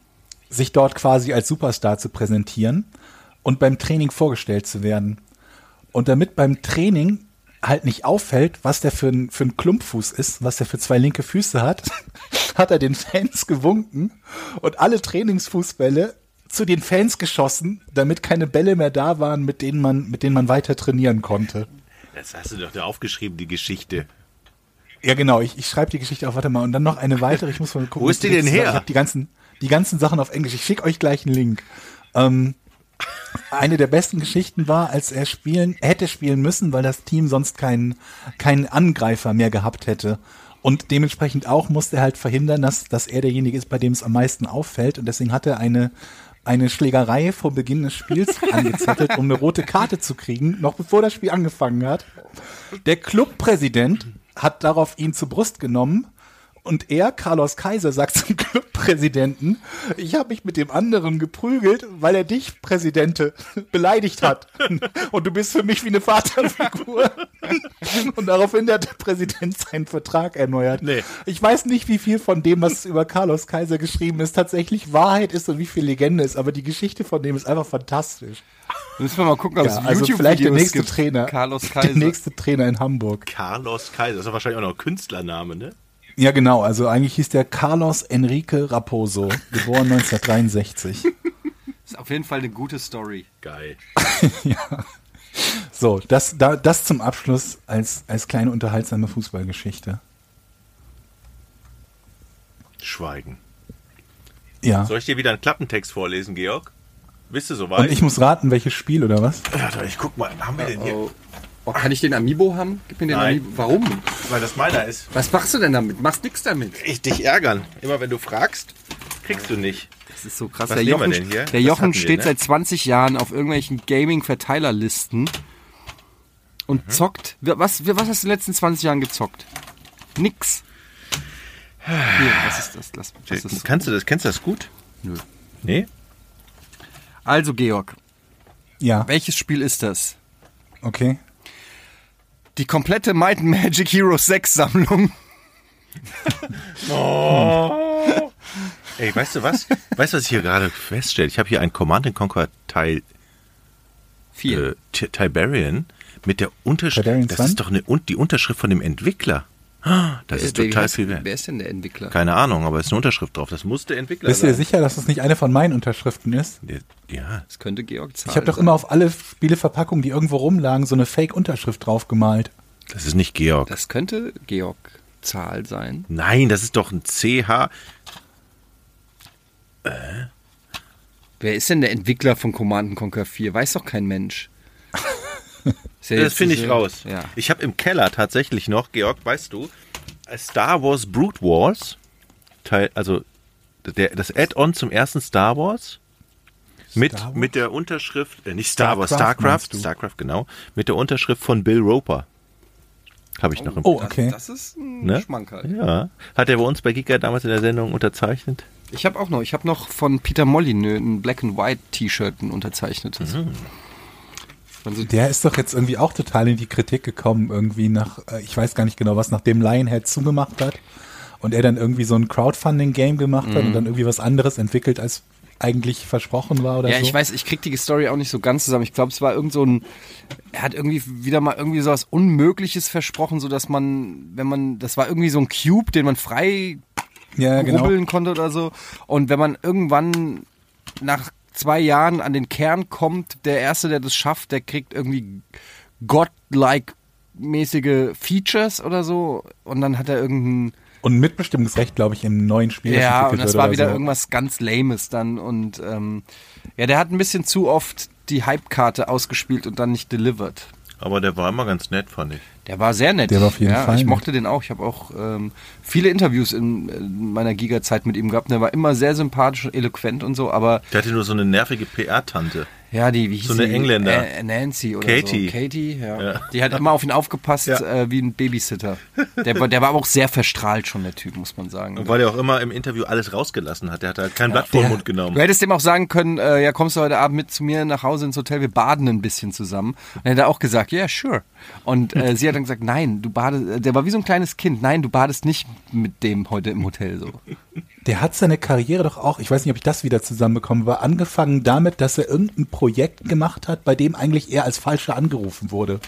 sich dort quasi als Superstar zu präsentieren. und beim Training vorgestellt zu werden. Und damit beim Training halt nicht auffällt, was der für ein, für ein Klumpfuß ist, was der für zwei linke Füße hat, hat er den Fans gewunken und alle Trainingsfußbälle zu den Fans geschossen, damit keine Bälle mehr da waren, mit denen man, mit denen man weiter trainieren konnte. Das hast du doch da aufgeschrieben, die Geschichte. Ja, genau, ich, ich schreibe die Geschichte auf, warte mal, und dann noch eine weitere, ich muss mal gucken. Wo ist die denn her? Ich habe die ganzen, die ganzen Sachen auf Englisch. Ich schicke euch gleich einen Link. Ähm, eine der besten Geschichten war, als er spielen, hätte spielen müssen, weil das Team sonst keinen, keinen Angreifer mehr gehabt hätte. Und dementsprechend auch musste er halt verhindern, dass, dass er derjenige ist, bei dem es am meisten auffällt. Und deswegen hat er eine, eine Schlägerei vor Beginn des Spiels angezettelt, um eine rote Karte zu kriegen, noch bevor das Spiel angefangen hat. Der Clubpräsident hat darauf ihn zur Brust genommen und er, Carlos Kaiser, sagt zum Clubpräsidenten, ich habe mich mit dem anderen geprügelt, weil er dich, Präsidente, beleidigt hat. Und du bist für mich wie eine Vaterfigur. Und daraufhin hat der Präsident seinen Vertrag erneuert. Nee. Ich weiß nicht, wie viel von dem, was über Carlos Kaiser geschrieben ist, tatsächlich Wahrheit ist und wie viel Legende ist, aber die Geschichte von dem ist einfach fantastisch. Müssen wir mal gucken, ob Ja, es also vielleicht der YouTube-Videos nächste gibt. Trainer. Carlos Kaiser. Der nächste Trainer in Hamburg. Carlos Kaiser, das ist wahrscheinlich auch noch ein Künstlername, ne? Ja, genau. Also eigentlich hieß der Carlos Enrique Raposo, geboren 1963. ist auf jeden Fall eine gute Story. Geil. So, das, da, das zum Abschluss als, als kleine unterhaltsame Fußballgeschichte. Schweigen. Ja. Soll ich dir wieder einen Klappentext vorlesen, Georg? Bist du soweit? Und ich muss raten, welches Spiel oder was? Warte, ich guck mal, haben wir den hier? Oh. Oh, kann ich den Amiibo haben? Gib mir den Nein. Amiibo. Warum? Weil das meiner ist. Was machst du denn damit? Machst nix damit. Ich dich ärgern. Immer wenn du fragst, kriegst du nicht. Das ist so krass. Was der Jochen, denn hier? Der Das Jochen wir, steht ne? seit 20 Jahren auf irgendwelchen Gaming-Verteilerlisten und Mhm. zockt. Was, was hast du in den letzten 20 Jahren gezockt? Nix. Hier, was ist das? Lass, was ist Kannst du das, kennst du das gut? Nö. Nee? Also, Georg, Ja, welches Spiel ist das? okay. Die komplette Might and Magic Heroes 6 Sammlung. Ey, weißt du was? weißt du, was ich hier gerade feststelle? Ich habe hier ein Command Conquer Teil 4. äh, Ti- Tiberian mit der Unterschrift. Das ist doch eine, die Unterschrift von dem Entwickler. Das ist Wer- total viel wert. Wer ist denn der Entwickler? Keine Ahnung, aber es ist eine Unterschrift drauf. Das muss der Entwickler Bist du dir sein. sicher, dass das nicht eine von meinen Unterschriften ist? Ja, Das könnte Georg Zahl Ich habe doch sein. immer auf alle Spieleverpackungen, die irgendwo rumlagen, so eine Fake-Unterschrift draufgemalt. das ist nicht Georg. Das könnte Georg Zahl sein. Nein, das ist doch ein CH. Wer ist denn der Entwickler von Command Conquer 4? Weiß doch kein Mensch. Ja Das finde ich raus. Ja. Ich habe im Keller tatsächlich noch, Georg, weißt du, Star Wars Brood Wars, Teil, also der, das Add-on zum ersten Star Wars. Mit, Star Wars? mit der Unterschrift, äh, nicht Star Wars, Starcraft Starcraft, genau, mit der Unterschrift von Bill Roper. Habe ich noch im Oh, okay. Das, das ist ein Ne? Schmankerl. Ja. Hat er bei uns bei Giga damals in der Sendung unterzeichnet? Ich habe auch noch, ich habe noch von Peter Molyneux ein Black and White T-Shirt, ein unterzeichnetes. Mhm. Der ist doch jetzt irgendwie auch total in die Kritik gekommen, irgendwie nach, äh, ich weiß gar nicht genau was, nachdem Lionhead zugemacht hat und er dann irgendwie so ein Crowdfunding-Game gemacht hat und dann irgendwie was anderes entwickelt, als eigentlich versprochen war oder ja, so. ich weiß, ich krieg die Story auch nicht so ganz zusammen. Ich glaube, es war irgend so ein, er hat irgendwie wieder mal irgendwie so was Unmögliches versprochen, so dass man, wenn man, das war irgendwie so ein Cube, den man frei ja, genau. konnte oder so. Und wenn man irgendwann nach zwei Jahren an den Kern kommt, der Erste, der das schafft, der kriegt irgendwie godlike mäßige Features oder so. Und dann hat er irgendein, Und Mitbestimmungsrecht, glaube ich, im neuen Spiel. ja, und das war wieder so. irgendwas ganz Lames dann. Und ähm, ja, der hat ein bisschen zu oft die Hype-Karte ausgespielt und dann nicht delivered. Aber der war immer ganz nett, fand ich. Der war sehr nett. Der war auf jeden ja, Fall Ich mochte den auch. Ich habe auch ähm, viele Interviews in, in meiner Giga-Zeit mit ihm gehabt. Der war immer sehr sympathisch und eloquent und so. Aber Der hatte nur so eine nervige PR-Tante. Ja, die, wie hieß So eine sie? Engländer. Äh, Nancy oder Katie. so. Katie, ja. Ja. Die hat immer auf ihn aufgepasst Ja. äh, wie ein Babysitter. Der, war- der war aber auch sehr verstrahlt schon, der Typ, muss man sagen. Und weil er auch immer im Interview alles rausgelassen hat. Der hat halt kein Blatt vor den Mund genommen. Du hättest dem auch sagen können, äh, ja, kommst du heute Abend mit zu mir nach Hause ins Hotel, wir baden ein bisschen zusammen. Und er hat auch gesagt, ja, sure. Und äh, sie hat hat dann gesagt, nein, du badest, der war wie so ein kleines Kind, nein, du badest nicht mit dem heute im Hotel so. Der hat seine Karriere doch auch, ich weiß nicht, ob ich das wieder zusammenbekomme, war angefangen damit, dass er irgendein Projekt gemacht hat, bei dem eigentlich er als Falscher angerufen wurde.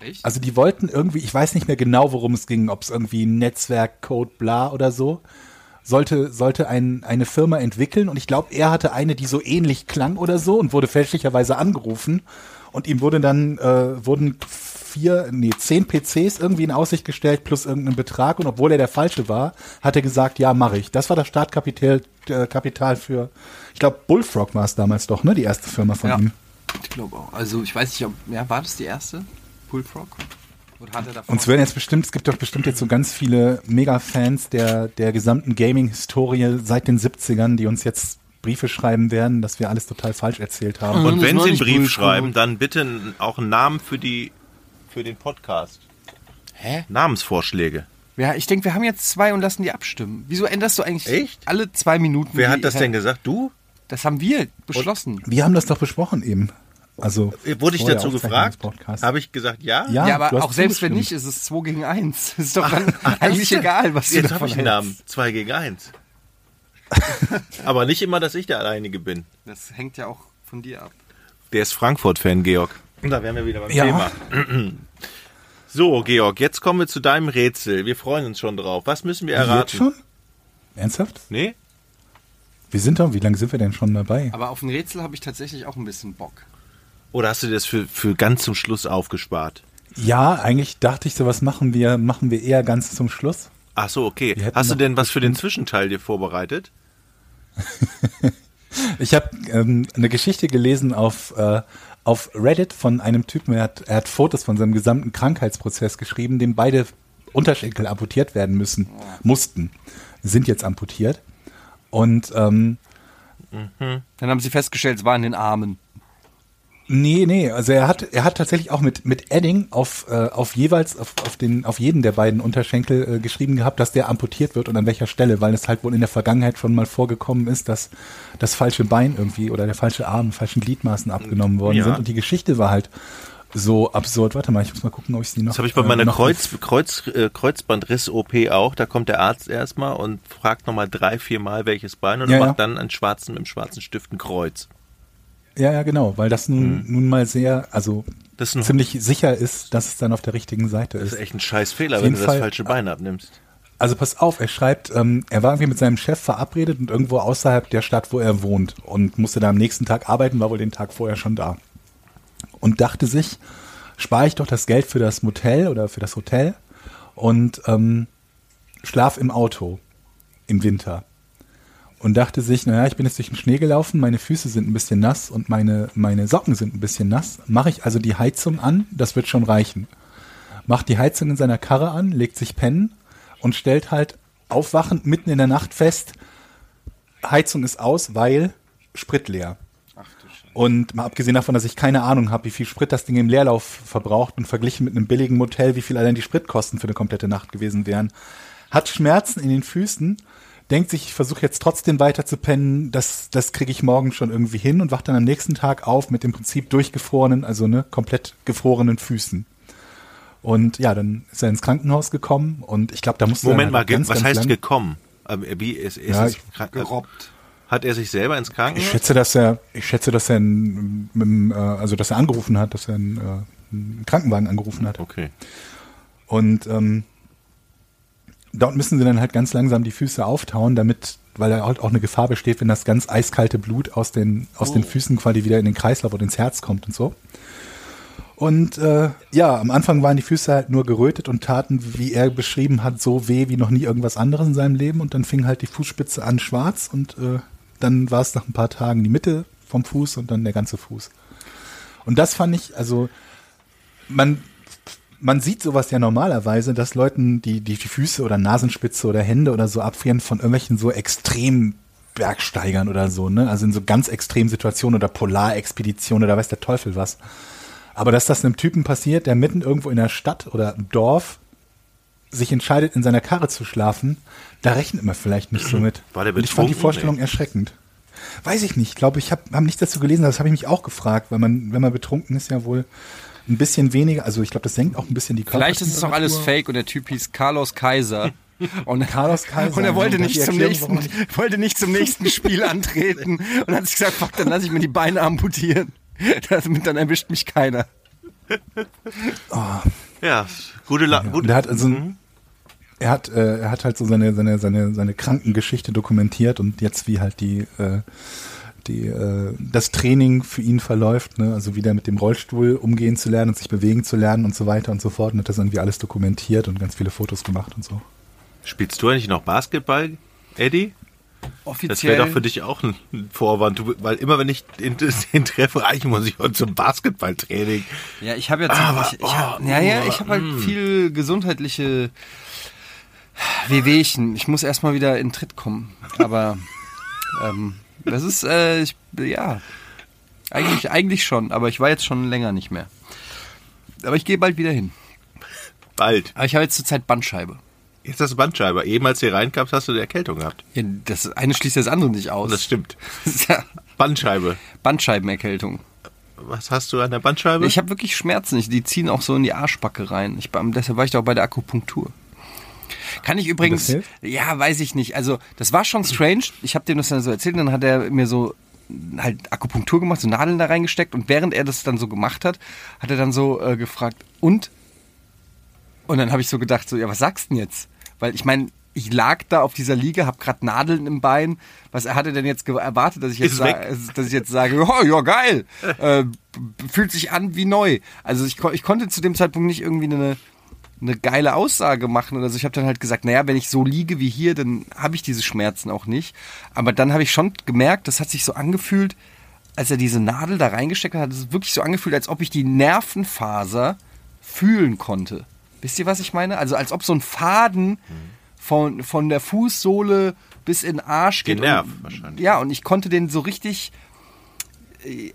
Echt? Also die wollten irgendwie, ich weiß nicht mehr genau, worum es ging, ob es irgendwie Netzwerk, Code, bla oder so, sollte, sollte ein, eine Firma entwickeln und ich glaube, er hatte eine, die so ähnlich klang oder so und wurde fälschlicherweise angerufen und ihm wurde dann, äh, wurden vier, nee, zehn PCs irgendwie in Aussicht gestellt plus irgendeinen Betrag und obwohl er der Falsche war, hat er gesagt, ja, mache ich. Das war das Startkapital äh, Kapital für, ich glaube, Bullfrog war es damals doch, ne, die erste Firma von Ja. ihm. Ich glaube auch. Also ich weiß nicht, ob, ja, war das die erste? Bullfrog? Er? Uns werden jetzt bestimmt, es gibt doch bestimmt jetzt so ganz viele Mega-Fans der, der gesamten Gaming-Historie seit den 70ern, die uns jetzt Briefe schreiben werden, dass wir alles total falsch erzählt haben. Und das wenn Sie einen Brief schreiben, dann bitte auch einen Namen für die für den Podcast. Hä? Namensvorschläge. Ja, ich denke, wir haben jetzt zwei und lassen die abstimmen. Wieso änderst du eigentlich Echt? alle zwei Minuten? Wer hat das denn gesagt? Du? Das haben wir beschlossen. Wir haben das doch besprochen eben. Also Wurde ich dazu gefragt? Habe ich gesagt ja? Ja. Ja, du aber auch selbst wenn nicht, ist es 2 gegen 1. Ist doch dann eigentlich egal, was du Jetzt davon habe ich einen hältst. Namen. Zwei gegen eins. aber nicht immer, dass ich der Alleinige bin. Das hängt ja auch von dir ab. Der ist Frankfurt-Fan, Georg. Und da wären wir wieder beim Ja. Thema. So, Georg, jetzt kommen wir zu deinem Rätsel. Wir freuen uns schon drauf. Was müssen wir erraten? Jetzt schon? Ernsthaft? Nee? Wir sind doch, wie lange sind wir denn schon dabei? Aber auf ein Rätsel habe ich tatsächlich auch ein bisschen Bock. Oder hast du das für, für ganz zum Schluss aufgespart? Ja, eigentlich dachte ich, sowas machen wir, machen wir eher ganz zum Schluss. Ach so, okay. Hast du denn was für den Zwischenteil dir vorbereitet? Ich habe ähm, eine Geschichte gelesen auf, äh, auf Reddit von einem Typen, er hat, er hat Fotos von seinem gesamten Krankheitsprozess geschrieben, dem beide Unterschenkel amputiert werden müssen, mussten, sind jetzt amputiert. Und ähm, Dann haben sie festgestellt, es war in den Armen. Nee, nee, also er hat, er hat tatsächlich auch mit, mit Edding auf, äh, auf jeweils, auf, auf, den, auf jeden der beiden Unterschenkel äh, geschrieben gehabt, dass der amputiert wird und an welcher Stelle, weil es halt wohl in der Vergangenheit schon mal vorgekommen ist, dass das falsche Bein irgendwie oder der falsche Arm, falschen Gliedmaßen abgenommen worden Ja. sind. Und die Geschichte war halt so absurd. Warte mal, ich muss mal gucken, ob ich sie noch. Das habe ich bei äh, meiner noch Kreuz, Kreuz, äh, Kreuzbandriss-OP auch. Da kommt der Arzt erstmal und fragt nochmal drei, vier Mal welches Bein und Ja, macht ja. dann einen schwarzen, mit dem schwarzen Stift ein Kreuz. Ja, ja, genau, weil das nun, nun mal sehr, also Hm. Das ist ziemlich sicher ist, dass es dann auf der richtigen Seite Das ist. ist echt ein scheiß Fehler, wenn du das Fall- falsche Bein abnimmst. Also pass auf, er schreibt, ähm, er war irgendwie mit seinem Chef verabredet und irgendwo außerhalb der Stadt, wo er wohnt und musste da am nächsten Tag arbeiten, war wohl den Tag vorher schon da. Und dachte sich, spare ich doch das Geld für das Motel oder für das Hotel und ähm, schlaf im Auto im Winter. Und dachte sich, naja, ich bin jetzt durch den Schnee gelaufen, meine Füße sind ein bisschen nass und meine, meine Socken sind ein bisschen nass. Mache ich also die Heizung an, das wird schon reichen macht die Heizung in seiner Karre an, legt sich pennen und stellt halt aufwachend mitten in der Nacht fest, Heizung ist aus, weil Sprit leer. Und mal abgesehen davon, dass ich keine Ahnung habe, wie viel Sprit das Ding im Leerlauf verbraucht und verglichen mit einem billigen Motel, wie viel allein die Spritkosten für eine komplette Nacht gewesen wären, hat Schmerzen in den Füßen, denkt sich, ich versuche jetzt trotzdem weiter zu pennen, das, das kriege ich morgen schon irgendwie hin und wacht dann am nächsten Tag auf mit im Prinzip durchgefrorenen, also ne, komplett gefrorenen Füßen. Und ja, dann ist er ins Krankenhaus gekommen und ich glaube, da musste Moment er mal, ganz, was ganz heißt lang- gekommen? Aber Wie ist, ist Ja, es ich- krank- Gerobbt. Hat er sich selber ins Ich Krankenhaus? schätze, dass er, ich schätze, dass er, einen, dem, äh, also dass er angerufen hat, dass er einen, äh, einen Krankenwagen angerufen hat. Okay. Und ähm, dort müssen sie dann halt ganz langsam die Füße auftauen, damit, weil da halt auch eine Gefahr besteht, wenn das ganz eiskalte Blut aus den, aus den Füßen quasi wieder in den Kreislauf oder ins Herz kommt und so. Und äh, ja, am Anfang waren die Füße halt nur gerötet und taten, wie er beschrieben hat, so weh wie noch nie irgendwas anderes in seinem Leben. Und dann fing halt die Fußspitze an schwarz und äh, dann war es nach ein paar Tagen die Mitte vom Fuß und dann der ganze Fuß. Und das fand ich, also man, man sieht sowas ja normalerweise, dass Leuten die, die Füße oder Nasenspitze oder Hände oder so abfrieren von irgendwelchen so extrem Bergsteigern oder so, ne? Also in so ganz extremen Situationen oder Polarexpeditionen oder weiß der Teufel was. Aber dass das einem Typen passiert, der mitten irgendwo in der Stadt oder im Dorf sich entscheidet, in seiner Karre zu schlafen, da rechnet man vielleicht nicht so mit. War der Und ich fand die betrunken? Vorstellung Nee. erschreckend. Weiß ich nicht. Ich glaube, ich habe hab nichts dazu gelesen, das habe ich mich auch gefragt, weil man, wenn man betrunken ist, ja wohl ein bisschen weniger, also ich glaube, das senkt auch ein bisschen die Vielleicht ist es auch alles fake und der Typ hieß Carlos Kaiser. Und, Carlos Kaiser. und er wollte Und nicht, zum nächsten, wollte nicht zum nächsten Spiel antreten und hat sich gesagt, fuck, dann lasse ich mir die Beine amputieren. Damit dann erwischt mich keiner. Ja, gute La Und gut. er hat also er hat äh, er hat halt so seine seine seine seine Krankengeschichte dokumentiert und jetzt wie halt die äh, die äh, das Training für ihn verläuft, ne? also wieder mit dem Rollstuhl umgehen zu lernen und sich bewegen zu lernen und so weiter und so fort und hat das irgendwie alles dokumentiert und ganz viele Fotos gemacht und so. Spielst du eigentlich noch Basketball, Eddie? Das Offiziell. wäre doch für dich auch ein Vorwand, du, weil immer wenn ich den, den treffe, eigentlich muss ich heute zum Basketballtraining. Ja, ich habe jetzt, Aber, ich, ich hab, oh, ja, ja, oh, ich habe halt viel gesundheitliche Wehwehchen. Ich muss erstmal wieder in Tritt kommen. Aber ähm, das ist, äh, ich, ja, eigentlich, eigentlich schon. Aber ich war jetzt schon länger nicht mehr. Aber ich gehe bald wieder hin. Bald. Aber ich habe jetzt zurzeit Bandscheibe. Jetzt hast du Bandscheibe. Eben als du hier reinkamst, hast du eine Erkältung gehabt. Ja, das eine schließt das andere nicht aus. Das stimmt. Ja Bandscheibe. Bandscheibenerkältung. Was hast du an der Bandscheibe? Ich habe wirklich Schmerzen. Die ziehen auch so in die Arschbacke rein. Ich, deshalb war ich da auch bei der Akupunktur. Kann ich übrigens, ja, weiß ich nicht. Also das war schon strange. Ich habe dem das dann so erzählt, und dann hat er mir so halt Akupunktur gemacht, so Nadeln da reingesteckt und während er das dann so gemacht hat, hat er dann so äh, gefragt und und dann habe ich so gedacht, so ja, was sagst du denn jetzt? Weil ich meine, ich lag da auf dieser Liege, habe gerade Nadeln im Bein. Was er hatte denn jetzt erwartet, dass ich jetzt, weg. dass ich jetzt sage, oh, ja geil, äh, fühlt sich an wie neu. Also ich, ich konnte zu dem Zeitpunkt nicht irgendwie eine eine geile Aussage machen oder so. Ich habe dann halt gesagt, naja, wenn ich so liege wie hier, dann habe ich diese Schmerzen auch nicht. Aber dann habe ich schon gemerkt, das hat sich so angefühlt, als er diese Nadel da reingesteckt hat, hat es wirklich so angefühlt, als ob ich die Nervenfaser fühlen konnte. Wisst ihr, was ich meine? Also als ob so ein Faden von, von der Fußsohle bis in den Arsch Den geht. Nerv und, wahrscheinlich. Ja, und ich konnte den so richtig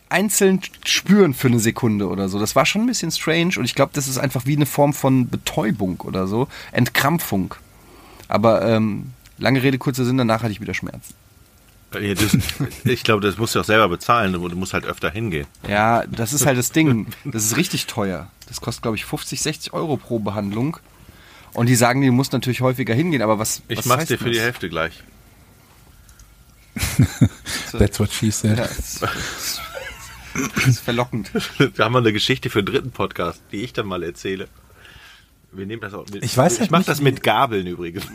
einzeln spüren für eine Sekunde oder so. Das war schon ein bisschen strange und ich glaube, das ist einfach wie eine Form von Betäubung oder so, Entkrampfung. Aber ähm, lange Rede, kurzer Sinn, danach hatte ich wieder Schmerzen. Ja, das, ich glaube, das musst du auch selber bezahlen. Du musst halt öfter hingehen. Ja, das ist halt das Ding. Das ist richtig teuer. Das kostet, glaube ich, 50, 60 Euro pro Behandlung. Und die sagen, du musst natürlich häufiger hingehen, aber was, Ich was mach's dir für das? die Hälfte gleich. That's what she said. Ja, das, ist verlockend. Da haben wir eine Geschichte für einen dritten Podcast, die ich dann mal erzähle. Wir nehmen das auch mit. Ich weiß ich halt mach nicht, das mit Gabeln übrigens.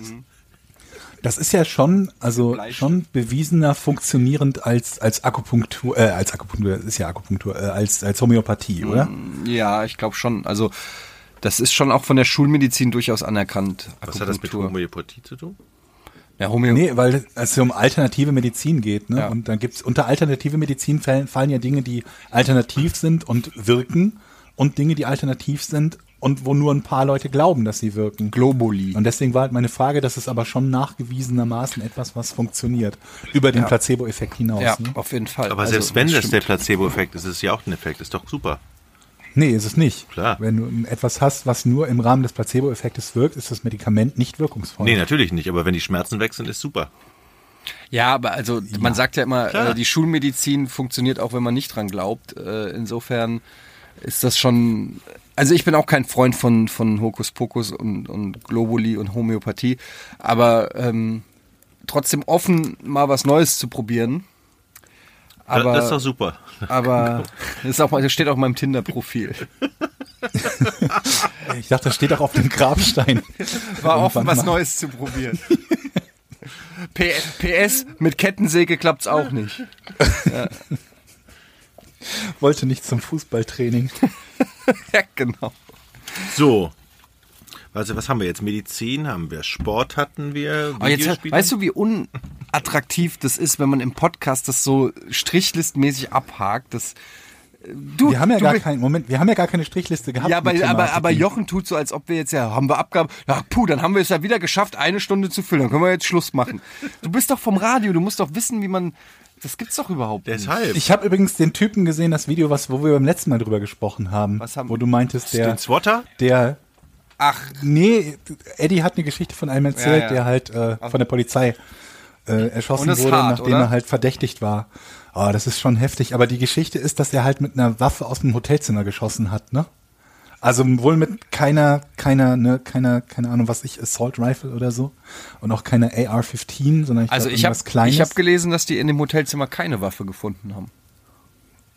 Das ist ja schon, also schon bewiesener funktionierend als als Akupunktur, äh, als Akupunktur ist ja Akupunktur, äh, als als Homöopathie, oder? Ja, ich glaube schon. Also, das ist schon auch von der Schulmedizin durchaus anerkannt. Was hat das mit. Homöopathie zu tun? Ja, Homö Nee, weil es um alternative Medizin geht, ne? Ja. Und dann gibt's unter alternative Medizin fallen, fallen ja Dinge, die alternativ sind und wirken und Dinge, die alternativ sind und wo nur ein paar Leute glauben, dass sie wirken. Globuli. Und deswegen war halt meine Frage, das ist aber schon nachgewiesenermaßen etwas, was funktioniert. Über den Ja. Placebo-Effekt hinaus. ja, Ne? auf jeden Fall. Aber Also, selbst wenn das stimmt. der Placebo-Effekt ist, ist es ja auch ein Effekt. Ist doch super. Nee, ist es nicht. Klar. Wenn du etwas hast, was nur im Rahmen des Placebo-Effektes wirkt, ist das Medikament nicht wirkungsvoll. Nee, natürlich nicht. Aber wenn die Schmerzen weg sind, ist super. Ja, aber also man sagt ja immer, Klar. äh, die Schulmedizin funktioniert auch, wenn man nicht dran glaubt. Äh, insofern ist das schon. Also ich bin auch kein Freund von von Hokuspokus und und Globuli und Homöopathie, aber ähm, trotzdem offen mal was Neues zu probieren. Aber das ist doch super. aber das ist auch mal, das steht auch in meinem Tinder-Profil. Ich dachte, das steht auch auf dem Grabstein. War offen, was mal. Neues zu probieren. P PS, mit Kettensäge klappt's auch nicht. Wollte nicht zum Fußballtraining. Ja, genau. So. Also was haben wir jetzt? Medizin haben wir, Sport hatten wir, Aber jetzt, Videospiele? weißt du, wie unattraktiv das ist, wenn man im Podcast das so strichlistmäßig abhakt? Das, du, Wir haben ja du, gar keinen Moment, wir haben ja gar keine Strichliste gehabt. ja, aber, aber, aber. Jochen tut so, als ob wir jetzt ja, haben wir Abgabe, ja, puh, dann haben wir es ja wieder geschafft, eine Stunde zu füllen, dann können wir jetzt Schluss machen. Du bist doch vom Radio, du musst doch wissen, wie man, das gibt's doch überhaupt nicht. Deshalb. Ich habe übrigens den Typen gesehen, das Video, was, wo wir beim letzten Mal drüber gesprochen haben. Was haben- wo du meintest, der, Den Swatter? der, Ach, nee, Eddie hat eine Geschichte von einem erzählt, Ja, ja. der halt äh, von der Polizei äh, erschossen wurde, hart, nachdem oder? er halt verdächtigt war. Oh, das ist schon heftig. Aber die Geschichte ist, dass er halt mit einer Waffe aus dem Hotelzimmer geschossen hat, ne? Also wohl mit keiner, keiner, ne, keiner, keine Ahnung, was ich, Assault Rifle oder so. Und auch keine AR-15, sondern ich Also glaub, ich habe irgendwas Kleines. ich hab gelesen, dass die in dem Hotelzimmer keine Waffe gefunden haben.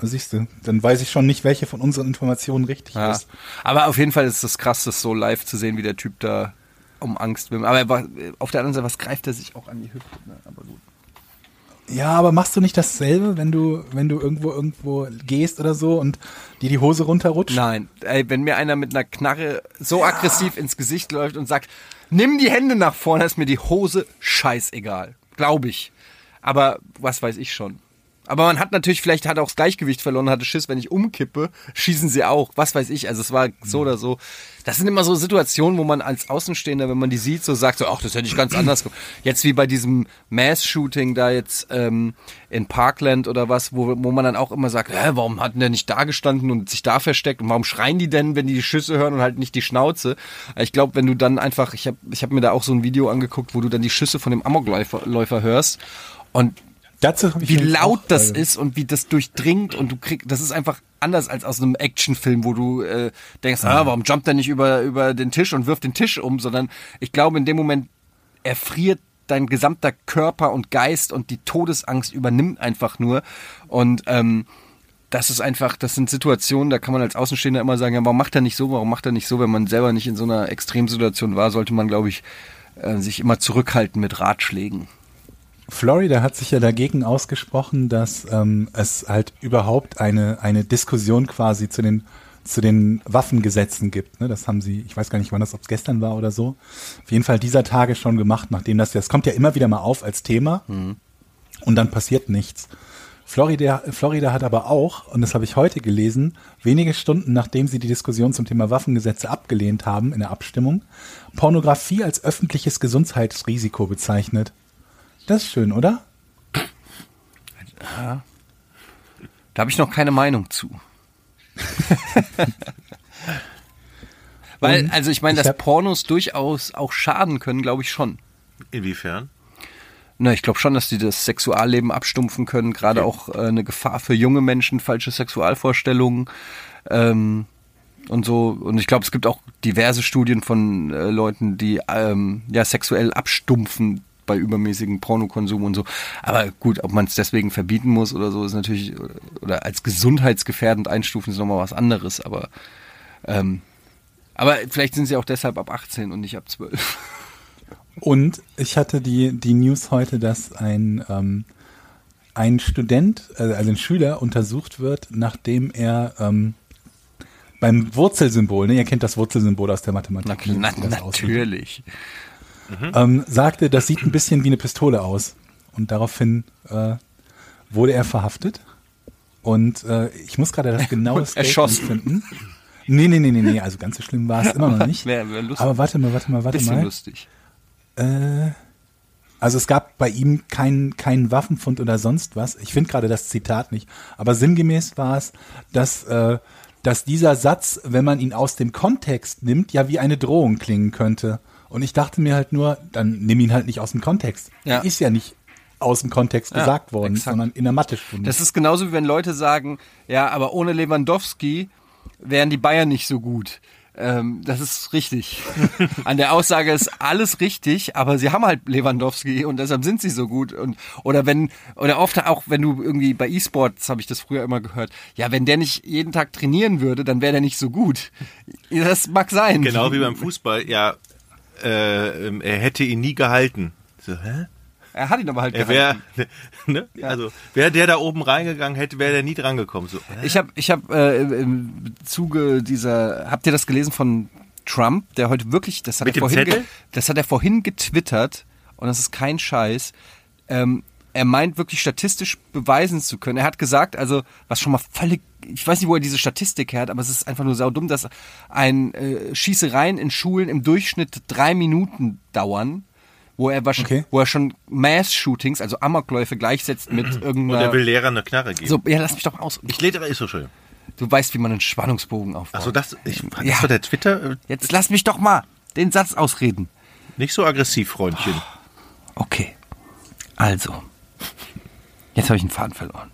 Siehst du, dann weiß ich schon nicht, welche von unseren Informationen richtig Ja. ist. Aber auf jeden Fall ist es krass, das so live zu sehen, wie der Typ da um Angst will. Aber er war, auf der anderen Seite, was greift er sich auch an die Hüfte? Ne? Aber gut. Ja, aber machst du nicht dasselbe, wenn du, wenn du irgendwo irgendwo gehst oder so und dir die Hose runterrutscht? Nein, ey, wenn mir einer mit einer Knarre so aggressiv ins Gesicht läuft und sagt, nimm die Hände nach vorne, ist mir die Hose scheißegal. Glaube ich. Aber was weiß ich schon. Aber man hat natürlich, vielleicht hat auch das Gleichgewicht verloren, hatte Schiss, wenn ich umkippe, schießen sie auch. Was weiß ich. Also es war so oder so. Das sind immer so Situationen, wo man als Außenstehender, wenn man die sieht, so sagt, so, ach, das hätte ich ganz anders gemacht. Jetzt wie bei diesem Mass-Shooting da jetzt ähm, in Parkland oder was, wo, wo man dann auch immer sagt, hä, warum hat denn der nicht da gestanden und sich da versteckt und warum schreien die denn, wenn die die Schüsse hören und halt nicht die Schnauze? Ich glaube, wenn du dann einfach, ich habe ich hab mir da auch so ein Video angeguckt, wo du dann die Schüsse von dem Amokläufer Läufer hörst und Dazu wie laut das ist und wie das durchdringt und du kriegst, das ist einfach anders als aus einem Actionfilm, wo du äh, denkst, ah, warum jumpt er nicht über über den Tisch und wirft den Tisch um, sondern ich glaube in dem Moment erfriert dein gesamter Körper und Geist und die Todesangst übernimmt einfach nur. Und ähm, das ist einfach, das sind Situationen, da kann man als Außenstehender immer sagen, ja, warum macht er nicht so, warum macht er nicht so, wenn man selber nicht in so einer Extremsituation war, sollte man, glaube ich, äh, sich immer zurückhalten mit Ratschlägen. Florida hat sich ja dagegen ausgesprochen, dass ähm, es halt überhaupt eine, eine Diskussion quasi zu den, zu den Waffengesetzen gibt. Ne? Das haben sie, ich weiß gar nicht, wann das, ob es gestern war oder so, auf jeden Fall dieser Tage schon gemacht, nachdem das, das kommt ja immer wieder mal auf als Thema und dann passiert nichts. Florida, Florida hat aber auch, und das habe ich heute gelesen, wenige Stunden nachdem sie die Diskussion zum Thema Waffengesetze abgelehnt haben in der Abstimmung, Pornografie als öffentliches Gesundheitsrisiko bezeichnet. Das ist schön, oder? Da habe ich noch keine Meinung zu. Weil, also ich meine, dass Pornos durchaus auch schaden können, glaube ich schon. Inwiefern? Na, ich glaube schon, dass die das Sexualleben abstumpfen können, gerade auch äh, eine Gefahr für junge Menschen, falsche Sexualvorstellungen ähm, und so. Und ich glaube, es gibt auch diverse Studien von äh, Leuten, die ähm, ja sexuell abstumpfen bei übermäßigem Pornokonsum und so. Aber gut, ob man es deswegen verbieten muss oder so, ist natürlich, oder als gesundheitsgefährdend einstufen, ist nochmal was anderes. Aber, ähm, aber vielleicht sind sie auch deshalb ab 18 und nicht ab 12. Und ich hatte die, die News heute, dass ein, ähm, ein Student, äh, also ein Schüler untersucht wird, nachdem er ähm, beim Wurzelsymbol, ne, ihr kennt das Wurzelsymbol aus der Mathematik, Na, na, das aussieht, natürlich. ähm, sagte, das sieht ein bisschen wie eine Pistole aus. Und daraufhin äh, wurde er verhaftet. Und äh, ich muss gerade das genaue Statement finden. Nee, nee, nee, nee, nee, also ganz so schlimm war es immer noch nicht. Wär- wär. Aber warte mal, warte mal, warte Bisschen mal. lustig. Äh, also es gab bei ihm keinen keinen Waffenfund oder sonst was. Ich finde gerade das Zitat nicht. Aber sinngemäß war es, dass, äh, dass dieser Satz, wenn man ihn aus dem Kontext nimmt, ja wie eine Drohung klingen könnte. Und ich dachte mir halt nur, dann nimm ihn halt nicht aus dem Kontext. Ja. Er ist ja nicht aus dem Kontext Ja, gesagt worden, exakt. sondern in der Mathestunde. Das ist genauso wie wenn Leute sagen, ja, aber ohne Lewandowski wären die Bayern nicht so gut. Ähm, das ist richtig. An der Aussage ist alles richtig, aber sie haben halt Lewandowski und deshalb sind sie so gut. Und oder wenn oder oft auch, wenn du irgendwie bei E-Sports habe ich das früher immer gehört. Ja, wenn der nicht jeden Tag trainieren würde, dann wäre der nicht so gut. Das mag sein. Genau wie beim Fußball, ja, äh, ähm, er hätte ihn nie gehalten. So, hä? Er hat ihn aber halt Er gehalten. ne? also wäre der da oben reingegangen, hätte wäre der nie drangekommen. So? Ich habe ich hab, äh, im Zuge dieser, habt ihr das gelesen von Trump, der heute wirklich, das hat, Mit er vorhin, das hat er vorhin getwittert und das ist kein Scheiß. Ähm, er meint wirklich statistisch beweisen zu können. Er hat gesagt, also was schon mal völlig, ich weiß nicht, wo er diese Statistik her hat, aber es ist einfach nur saudumm, dass ein äh, Schießereien in Schulen im Durchschnitt drei Minuten dauern, wo er, wahrsch- Okay. wo er schon Mass-Shootings, also Amokläufe gleichsetzt mit Und irgendeiner... er will Lehrern eine Knarre geben. so, ja, lass mich doch mal aus. Ich lese, ist so schön. Du weißt, wie man einen Spannungsbogen aufbaut. Achso, das, ich, das Ja. war der Twitter, äh, Jetzt lass mich doch mal den Satz ausreden. nicht so aggressiv, Freundchen. Okay. Also. Jetzt habe ich einen Faden verloren.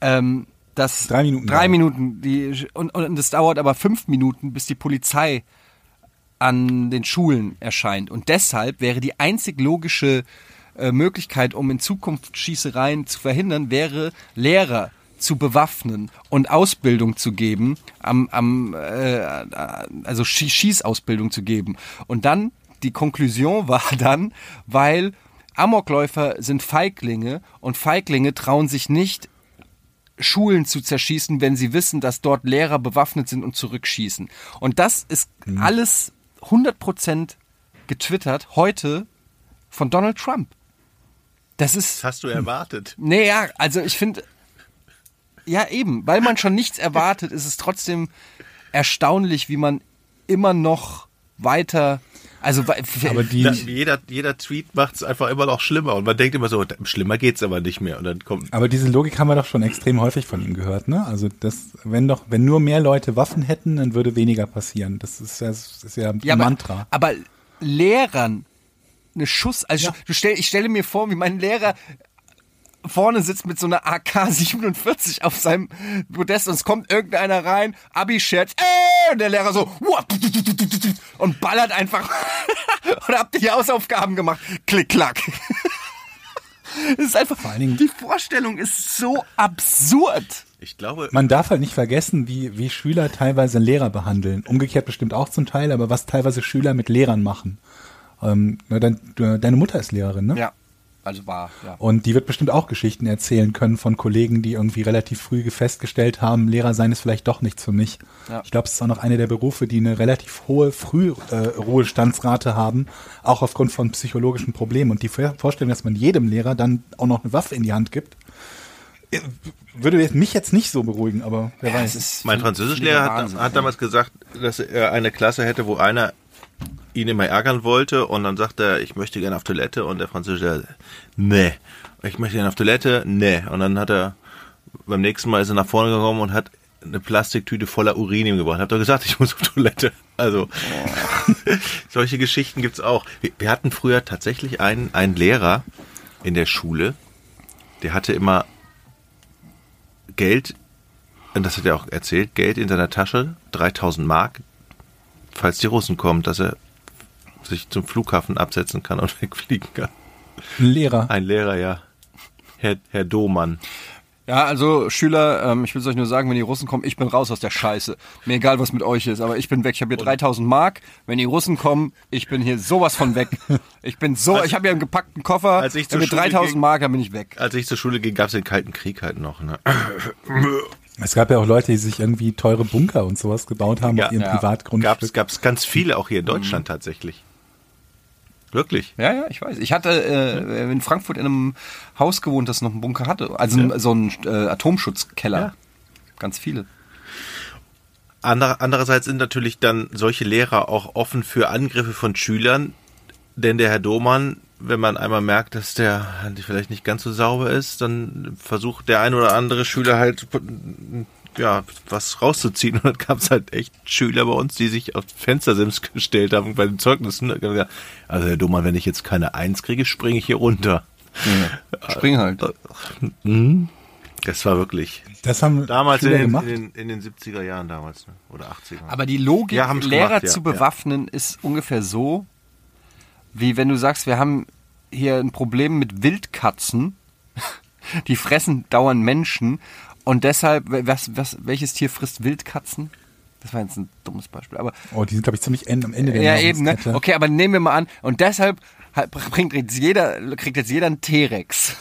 Ähm, dass Drei Minuten drei dauert. Minuten die und, und es dauert aber fünf Minuten, bis die Polizei an den Schulen erscheint. Und deshalb wäre die einzig logische äh, Möglichkeit, um in Zukunft Schießereien zu verhindern, wäre Lehrer zu bewaffnen und Ausbildung zu geben, am, am äh, also Schie- Schießausbildung zu geben. Und dann die Konklusion war dann, weil Amokläufer sind Feiglinge und Feiglinge trauen sich nicht Schulen zu zerschießen, wenn sie wissen, dass dort Lehrer bewaffnet sind und zurückschießen. Und das ist alles 100% getwittert heute von Donald Trump. Das ist, Das hast du erwartet. nee, ja, also ich finde, ja eben, weil man schon nichts erwartet, ist es trotzdem erstaunlich, wie man immer noch weiter, also Aber die, Da, jeder, jeder Tweet macht es einfach immer noch schlimmer und man denkt immer so, schlimmer geht's aber nicht mehr. Und dann kommt aber diese Logik haben wir doch schon extrem häufig von ihm gehört, ne? Also das, wenn doch, wenn nur mehr Leute Waffen hätten, dann würde weniger passieren. Das ist ja, das ist ja, Ja, ein aber, Mantra. aber Lehrern eine Schuss, also Ja. du stell, ich stelle mir vor, wie mein Lehrer vorne sitzt mit so einer AK-47 auf seinem Podest und es kommt irgendeiner rein, Abi-Scherz, äh, und der Lehrer so, "Uah, und ballert einfach. und habt ihr die Hausaufgaben gemacht? Klick, klack. Es ist einfach, allen Dingen- die Vorstellung ist so absurd. ich glaube, Man darf halt nicht vergessen, wie, wie Schüler teilweise Lehrer behandeln. Umgekehrt bestimmt auch zum Teil, aber was teilweise Schüler mit Lehrern machen. Ähm, na, dein, deine Mutter ist Lehrerin, ne? Ja, also war, ja. Und die wird bestimmt auch Geschichten erzählen können von Kollegen, die irgendwie relativ früh festgestellt haben, Lehrer sein ist vielleicht doch nichts für mich. Ja. Ich glaube, es ist auch noch einer der Berufe, die eine relativ hohe Frühruhestandsrate haben, auch aufgrund von psychologischen Problemen. Und die Vor- Vorstellung, dass man jedem Lehrer dann auch noch eine Waffe in die Hand gibt, äh, würde mich jetzt nicht so beruhigen, aber wer weiß. ist mein Französischlehrer hat, hat damals gesagt, dass er eine Klasse hätte, wo einer ihn immer ärgern wollte und dann sagt er, ich möchte gerne auf Toilette und der Französischlehrer, nee. Ich möchte gerne auf Toilette, nee. Und dann hat er, beim nächsten Mal ist er nach vorne gekommen und hat eine Plastiktüte voller Urin ihm gebracht. Hat er gesagt, ich muss auf Toilette. Also, solche Geschichten gibt's auch. Wir, wir hatten früher tatsächlich einen, einen Lehrer in der Schule, der hatte immer Geld, und das hat er auch erzählt, Geld in seiner Tasche, 3000 Mark, falls die Russen kommen, dass er sich zum Flughafen absetzen kann und wegfliegen kann. Ein Lehrer. Ein Lehrer, ja. Herr, Herr Domann. Ja, also Schüler, ähm, ich will es euch nur sagen, wenn die Russen kommen, ich bin raus aus der Scheiße. Mir egal, was mit euch ist, aber ich bin weg. Ich habe hier 3000 Mark. Wenn die Russen kommen, ich bin hier sowas von weg. Ich bin so, ich habe hier einen gepackten Koffer. Als ich zur mit Schule 3000 ging- Mark, dann bin ich weg. Als ich zur Schule ging, gab es den Kalten Krieg halt noch. Ne? Es gab ja auch Leute, die sich irgendwie teure Bunker und sowas gebaut haben Ja. auf ihrem Ja. Privatgrundstück. Gab's, gab's ganz viele auch hier in Deutschland tatsächlich. Wirklich. Ja, ja, ich weiß. Ich hatte äh, in Frankfurt in einem Haus gewohnt, das noch einen Bunker hatte. Also so einen äh, Atomschutzkeller. Ja. Ganz viele. Ander, andererseits sind natürlich dann solche Lehrer auch offen für Angriffe von Schülern, denn der Herr Domann, wenn man einmal merkt, dass der vielleicht nicht ganz so sauber ist, dann versucht der ein oder andere Schüler halt ja was rauszuziehen und dann gab es halt echt Schüler bei uns, die sich auf Fenstersims gestellt haben bei den Zeugnissen. Also Herr Domann, wenn ich jetzt keine Eins kriege, springe ich hier runter. Spring halt. Das war wirklich Das haben damals in den, gemacht. in, den, in den 70er Jahren damals ne? oder 80er. Aber die Logik, Ja, Lehrer gemacht, ja, zu ja. bewaffnen, ist ungefähr so, wie wenn du sagst, wir haben hier ein Problem mit Wildkatzen, die fressen dauernd Menschen und deshalb, was, was, welches Tier frisst Wildkatzen? Das war jetzt ein dummes Beispiel, aber Oh, die sind, glaube ich, ziemlich end, am Ende der ja eben, ne? Okay, aber nehmen wir mal an und deshalb bringt jetzt jeder, kriegt jetzt jeder einen T-Rex,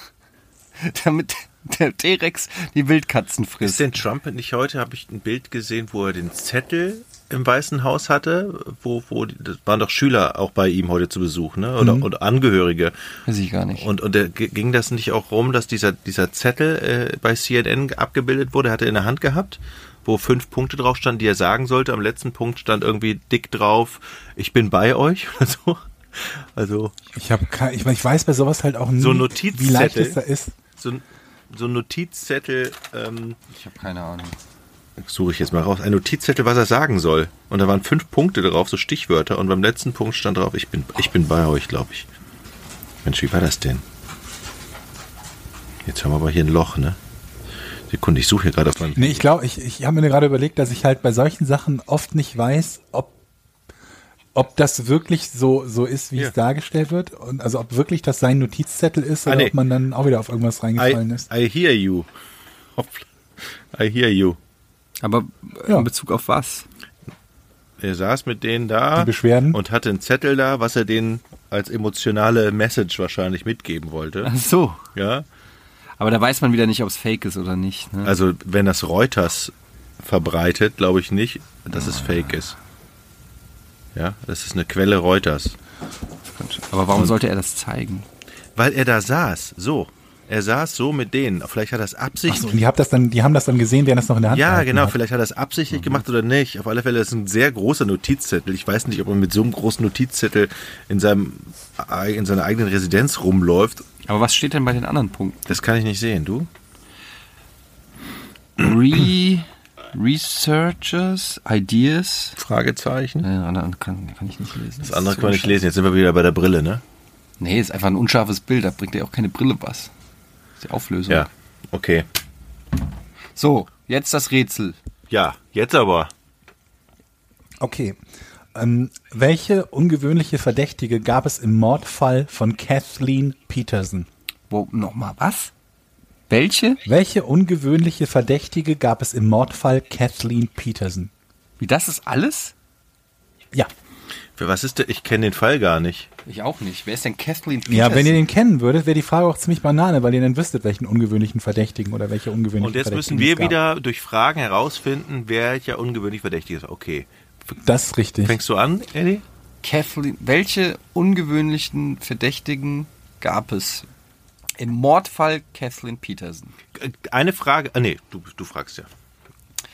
damit der T-Rex die Wildkatzen Ist frisst. denn Trump nicht heute, habe ich ein Bild gesehen, wo er den Zettel im Weißen Haus hatte, wo, wo, die- das waren doch Schüler auch bei ihm heute zu Besuch, ne? Oder, oder Angehörige. Weiß ich gar nicht. Und, und der, ging das nicht auch rum, dass dieser, dieser Zettel äh, bei CNN abgebildet wurde, hat er in der Hand gehabt, wo fünf Punkte drauf standen, die er sagen sollte. Am letzten Punkt stand irgendwie dick drauf, ich bin bei euch oder so. Also Ich, hab kein, ich, ich weiß bei sowas halt auch nie, So wie leicht es da ist. so, ein- so ein Notizzettel, ähm, Ich habe keine Ahnung. Suche ich jetzt mal raus, ein Notizzettel, was er sagen soll. Und da waren fünf Punkte drauf, so Stichwörter. Und beim letzten Punkt stand drauf, ich bin, ich bin bei euch, glaube ich. Mensch, wie war das denn? Jetzt haben wir aber hier ein Loch, ne? Sekunde, ich suche hier gerade auf meinem. Nee, ich glaube, ich, ich habe mir gerade überlegt, dass ich halt bei solchen Sachen oft nicht weiß, ob, ob das wirklich so, so ist, wie Ja. es dargestellt wird. Und also ob wirklich das sein Notizzettel ist Ah, oder nee. ob man dann auch wieder auf irgendwas reingefallen I, ist. I hear you. I hear you. Aber äh, Ja. in Bezug auf was? Er saß mit denen da Die Beschwerden? und hatte einen Zettel da, was er denen als emotionale Message wahrscheinlich mitgeben wollte. Ach so. Ja. Aber da weiß man wieder nicht, ob es fake ist oder nicht. Ne? Also wenn das Reuters verbreitet, glaube ich nicht, dass es fake ist. Ja, das ist eine Quelle Reuters. Aber warum sollte er das zeigen? Weil er da saß, so. Er saß so mit denen. Vielleicht hat er es Ach absichtlich. so, und die, habt das dann, die haben das dann gesehen, während das noch in der Hand Ja, genau. Hat. Vielleicht hat er es absichtlich gemacht oder nicht. Auf alle Fälle ist es ein sehr großer Notizzettel. Ich weiß nicht, ob man mit so einem großen Notizzettel in, seinem, in seiner eigenen Residenz rumläuft. Aber was steht denn bei den anderen Punkten? Das kann ich nicht sehen. Du? Re Researchers, Ideas. Fragezeichen. Äh, anderen kann, kann ich nicht lesen. Das andere kann man nicht lesen. Jetzt sind wir wieder bei der Brille, ne? Nee, ist einfach ein unscharfes Bild. Da bringt ja auch keine Brille was. Die Auflösung. Ja. Okay. So, jetzt das Rätsel. Ja, jetzt aber. Okay. Ähm, welche ungewöhnliche Verdächtige gab es im Mordfall von Kathleen Peterson? Wo, nochmal, was? Welche? Welche ungewöhnliche Verdächtige gab es im Mordfall Kathleen Peterson? Wie, das ist alles? Ja. Was ist der? Ich kenne den Fall gar nicht. Ich auch nicht. Wer ist denn Kathleen Peterson? Ja, wenn ihr den kennen würdet, wäre die Frage auch ziemlich banane, weil ihr dann wüsstet, welchen ungewöhnlichen Verdächtigen oder welche ungewöhnlichen Und jetzt müssen Verdächtigen wir wieder durch Fragen herausfinden, welcher ungewöhnlich verdächtig ist. Okay. Das ist richtig. Fängst du an, Eddie? Kathleen, welche ungewöhnlichen Verdächtigen gab es im Mordfall Kathleen Peterson? Eine Frage. Ah, nee, du, du fragst ja.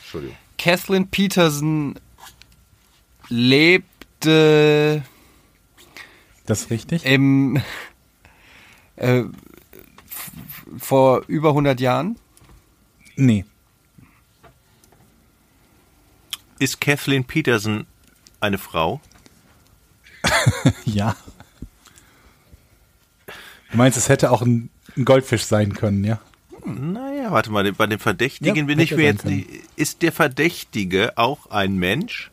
Entschuldigung. Kathleen Peterson lebte Das ist richtig. im äh, vor über 100 Jahren. Nee. Ist Kathleen Peterson eine Frau? Ja. Du meinst, es hätte auch ein, ein Goldfisch sein können, ja? Naja, warte mal, bei dem Verdächtigen Ja, bin ich mir jetzt nicht. Ist der Verdächtige auch ein Mensch?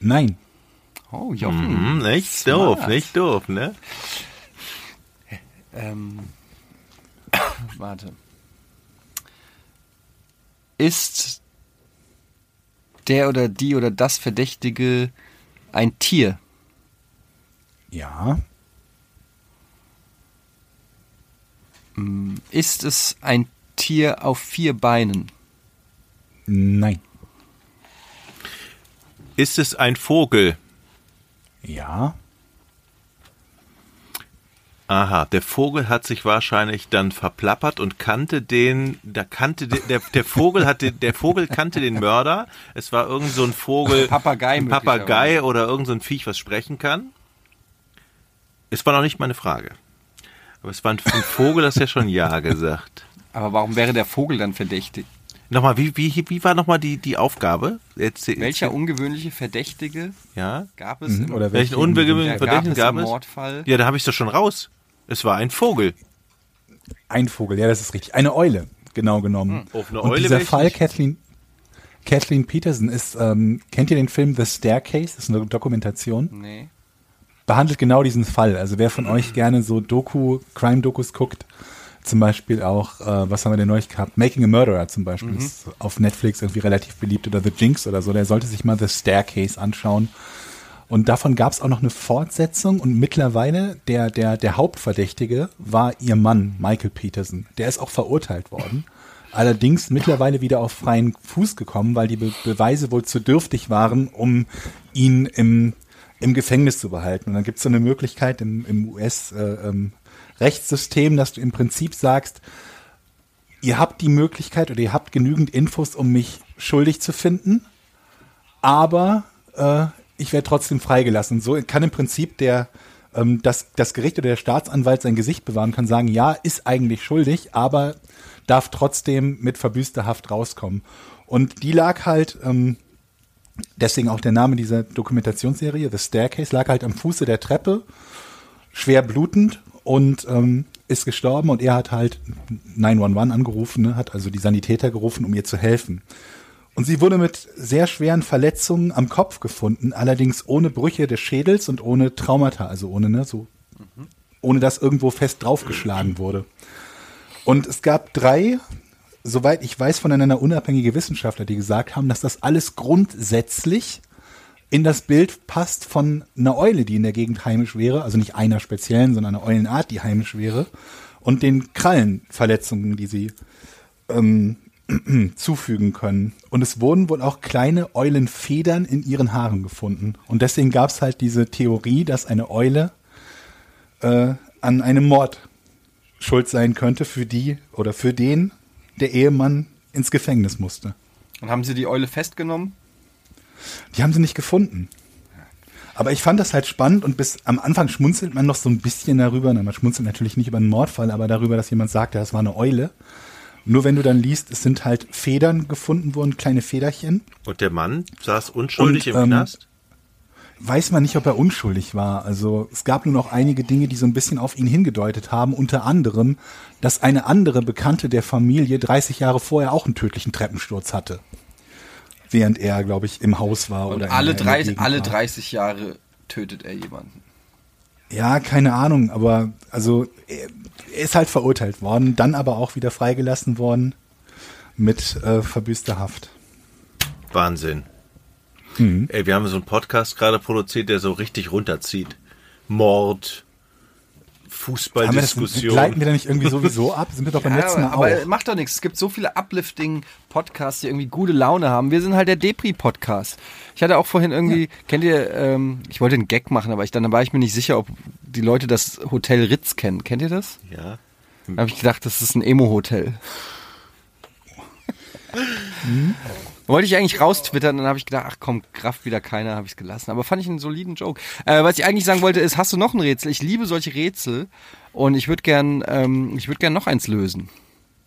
Nein. Oh, Jochen. Hm, nicht Smart. doof, nicht doof, ne? Ähm, warte. Ist der oder die oder das Verdächtige ein Tier? Ja. Ist es ein Tier auf vier Beinen? Nein. Ist es ein Vogel? Ja. Aha, der Vogel hat sich wahrscheinlich dann verplappert und kannte den, da kannte der, der, der Vogel hatte, der Vogel kannte den Mörder. Es war irgend so ein Vogel, Papagei ein Papagei oder irgend so ein Viech, was sprechen kann. Es war noch nicht meine Frage. Aber es war ein, ein Vogel, das ja schon Ja gesagt. Aber warum wäre der Vogel dann verdächtig? Nochmal, wie, wie, wie war nochmal die, die Aufgabe? Erzähl- Welcher ungewöhnliche Verdächtige Ja? gab es Mhm, im, oder Welchen ja, Verdächtigen gab es gab im es? Mordfall? Ja, da habe ich doch schon raus. Es war ein Vogel. Ein Vogel, ja, das ist richtig. Eine Eule, genau genommen. Auf eine Und Eule dieser Fall nicht. Kathleen, Kathleen Peterson ist, ähm, kennt ihr den Film The Staircase? Das ist eine Dokumentation. Nee. Behandelt genau diesen Fall. Also wer von euch gerne so Doku, Crime-Dokus guckt, zum Beispiel auch, äh, was haben wir denn neulich gehabt? Making a Murderer zum Beispiel ist auf Netflix irgendwie relativ beliebt oder The Jinx oder so. Der sollte sich mal The Staircase anschauen. Und davon gab es auch noch eine Fortsetzung und mittlerweile der, der, der Hauptverdächtige war ihr Mann, Michael Peterson. Der ist auch verurteilt worden. Allerdings mittlerweile wieder auf freien Fuß gekommen, weil die Be Beweise wohl zu dürftig waren, um ihn im, im Gefängnis zu behalten. Und dann gibt es so eine Möglichkeit im, im US-Rechtssystem, dass du im Prinzip sagst, ihr habt die Möglichkeit oder ihr habt genügend Infos, um mich schuldig zu finden, aber äh, ich werde trotzdem freigelassen. So kann im Prinzip der ähm, das, das Gericht oder der Staatsanwalt sein Gesicht bewahren, kann sagen, ja, ist eigentlich schuldig, aber darf trotzdem mit verbüßter Haft rauskommen. Und die lag halt, ähm, deswegen auch der Name dieser Dokumentationsserie, The Staircase, lag halt am Fuße der Treppe, schwer blutend und ähm, ist gestorben und er hat halt 911 angerufen, ne, hat also die Sanitäter gerufen, um ihr zu helfen. Und sie wurde mit sehr schweren Verletzungen am Kopf gefunden, allerdings ohne Brüche des Schädels und ohne Traumata, also ohne, ne, so, ohne dass irgendwo fest draufgeschlagen wurde. Und es gab drei, soweit ich weiß, voneinander unabhängige Wissenschaftler, die gesagt haben, dass das alles grundsätzlich in das Bild passt von einer Eule, die in der Gegend heimisch wäre, also nicht einer speziellen, sondern einer Eulenart, die heimisch wäre, und den Krallenverletzungen, die sie ähm, zufügen können. Und es wurden wohl auch kleine Eulenfedern in ihren Haaren gefunden. Und deswegen gab es halt diese Theorie, dass eine Eule äh, an einem Mord schuld sein könnte für die oder für den der Ehemann ins Gefängnis musste. Und haben sie die Eule festgenommen? Die haben sie nicht gefunden. Aber ich fand das halt spannend und bis am Anfang schmunzelt man noch so ein bisschen darüber. Na, man schmunzelt natürlich nicht über einen Mordfall, aber darüber, dass jemand sagt, ja, das war eine Eule. Nur wenn du dann liest, es sind halt Federn gefunden worden, kleine Federchen. Und der Mann saß unschuldig Und, im ähm, Knast? Weiß man nicht, ob er unschuldig war. Also es gab nur noch einige Dinge, die so ein bisschen auf ihn hingedeutet haben. Unter anderem, dass eine andere Bekannte der Familie 30 Jahre vorher auch einen tödlichen Treppensturz hatte. Während er, glaube ich, im Haus war. Und oder alle, der- in der 30, Gegend alle war. 30 Jahre tötet er jemanden. Ja, keine Ahnung, aber also er ist halt verurteilt worden, dann aber auch wieder freigelassen worden mit äh, verbüßter Haft. Wahnsinn. Mhm. Ey, wir haben so einen Podcast gerade produziert, der so richtig runterzieht. Mord, Fußballdiskussion. gleiten wir da nicht irgendwie sowieso ab? Sind wir doch beim letzten Mal aber auch. macht doch nichts. Es gibt so viele Uplifting-Podcasts, die irgendwie gute Laune haben. Wir sind halt der Depri-Podcast. Ich hatte auch vorhin irgendwie, kennt ihr, ähm, ich wollte einen Gag machen, aber ich, dann war ich mir nicht sicher, ob die Leute das Hotel Ritz kennen. Kennt ihr das? Ja. Da habe ich gedacht, das ist ein Emo-Hotel. Wollte ich eigentlich raustwittern, dann habe ich gedacht, ach komm, Kraft wieder keiner, habe ich es gelassen. Aber fand ich einen soliden Joke. Äh, was ich eigentlich sagen wollte, ist, hast du noch ein Rätsel? Ich liebe solche Rätsel und ich würde gern, ähm, ich würde gern noch eins lösen.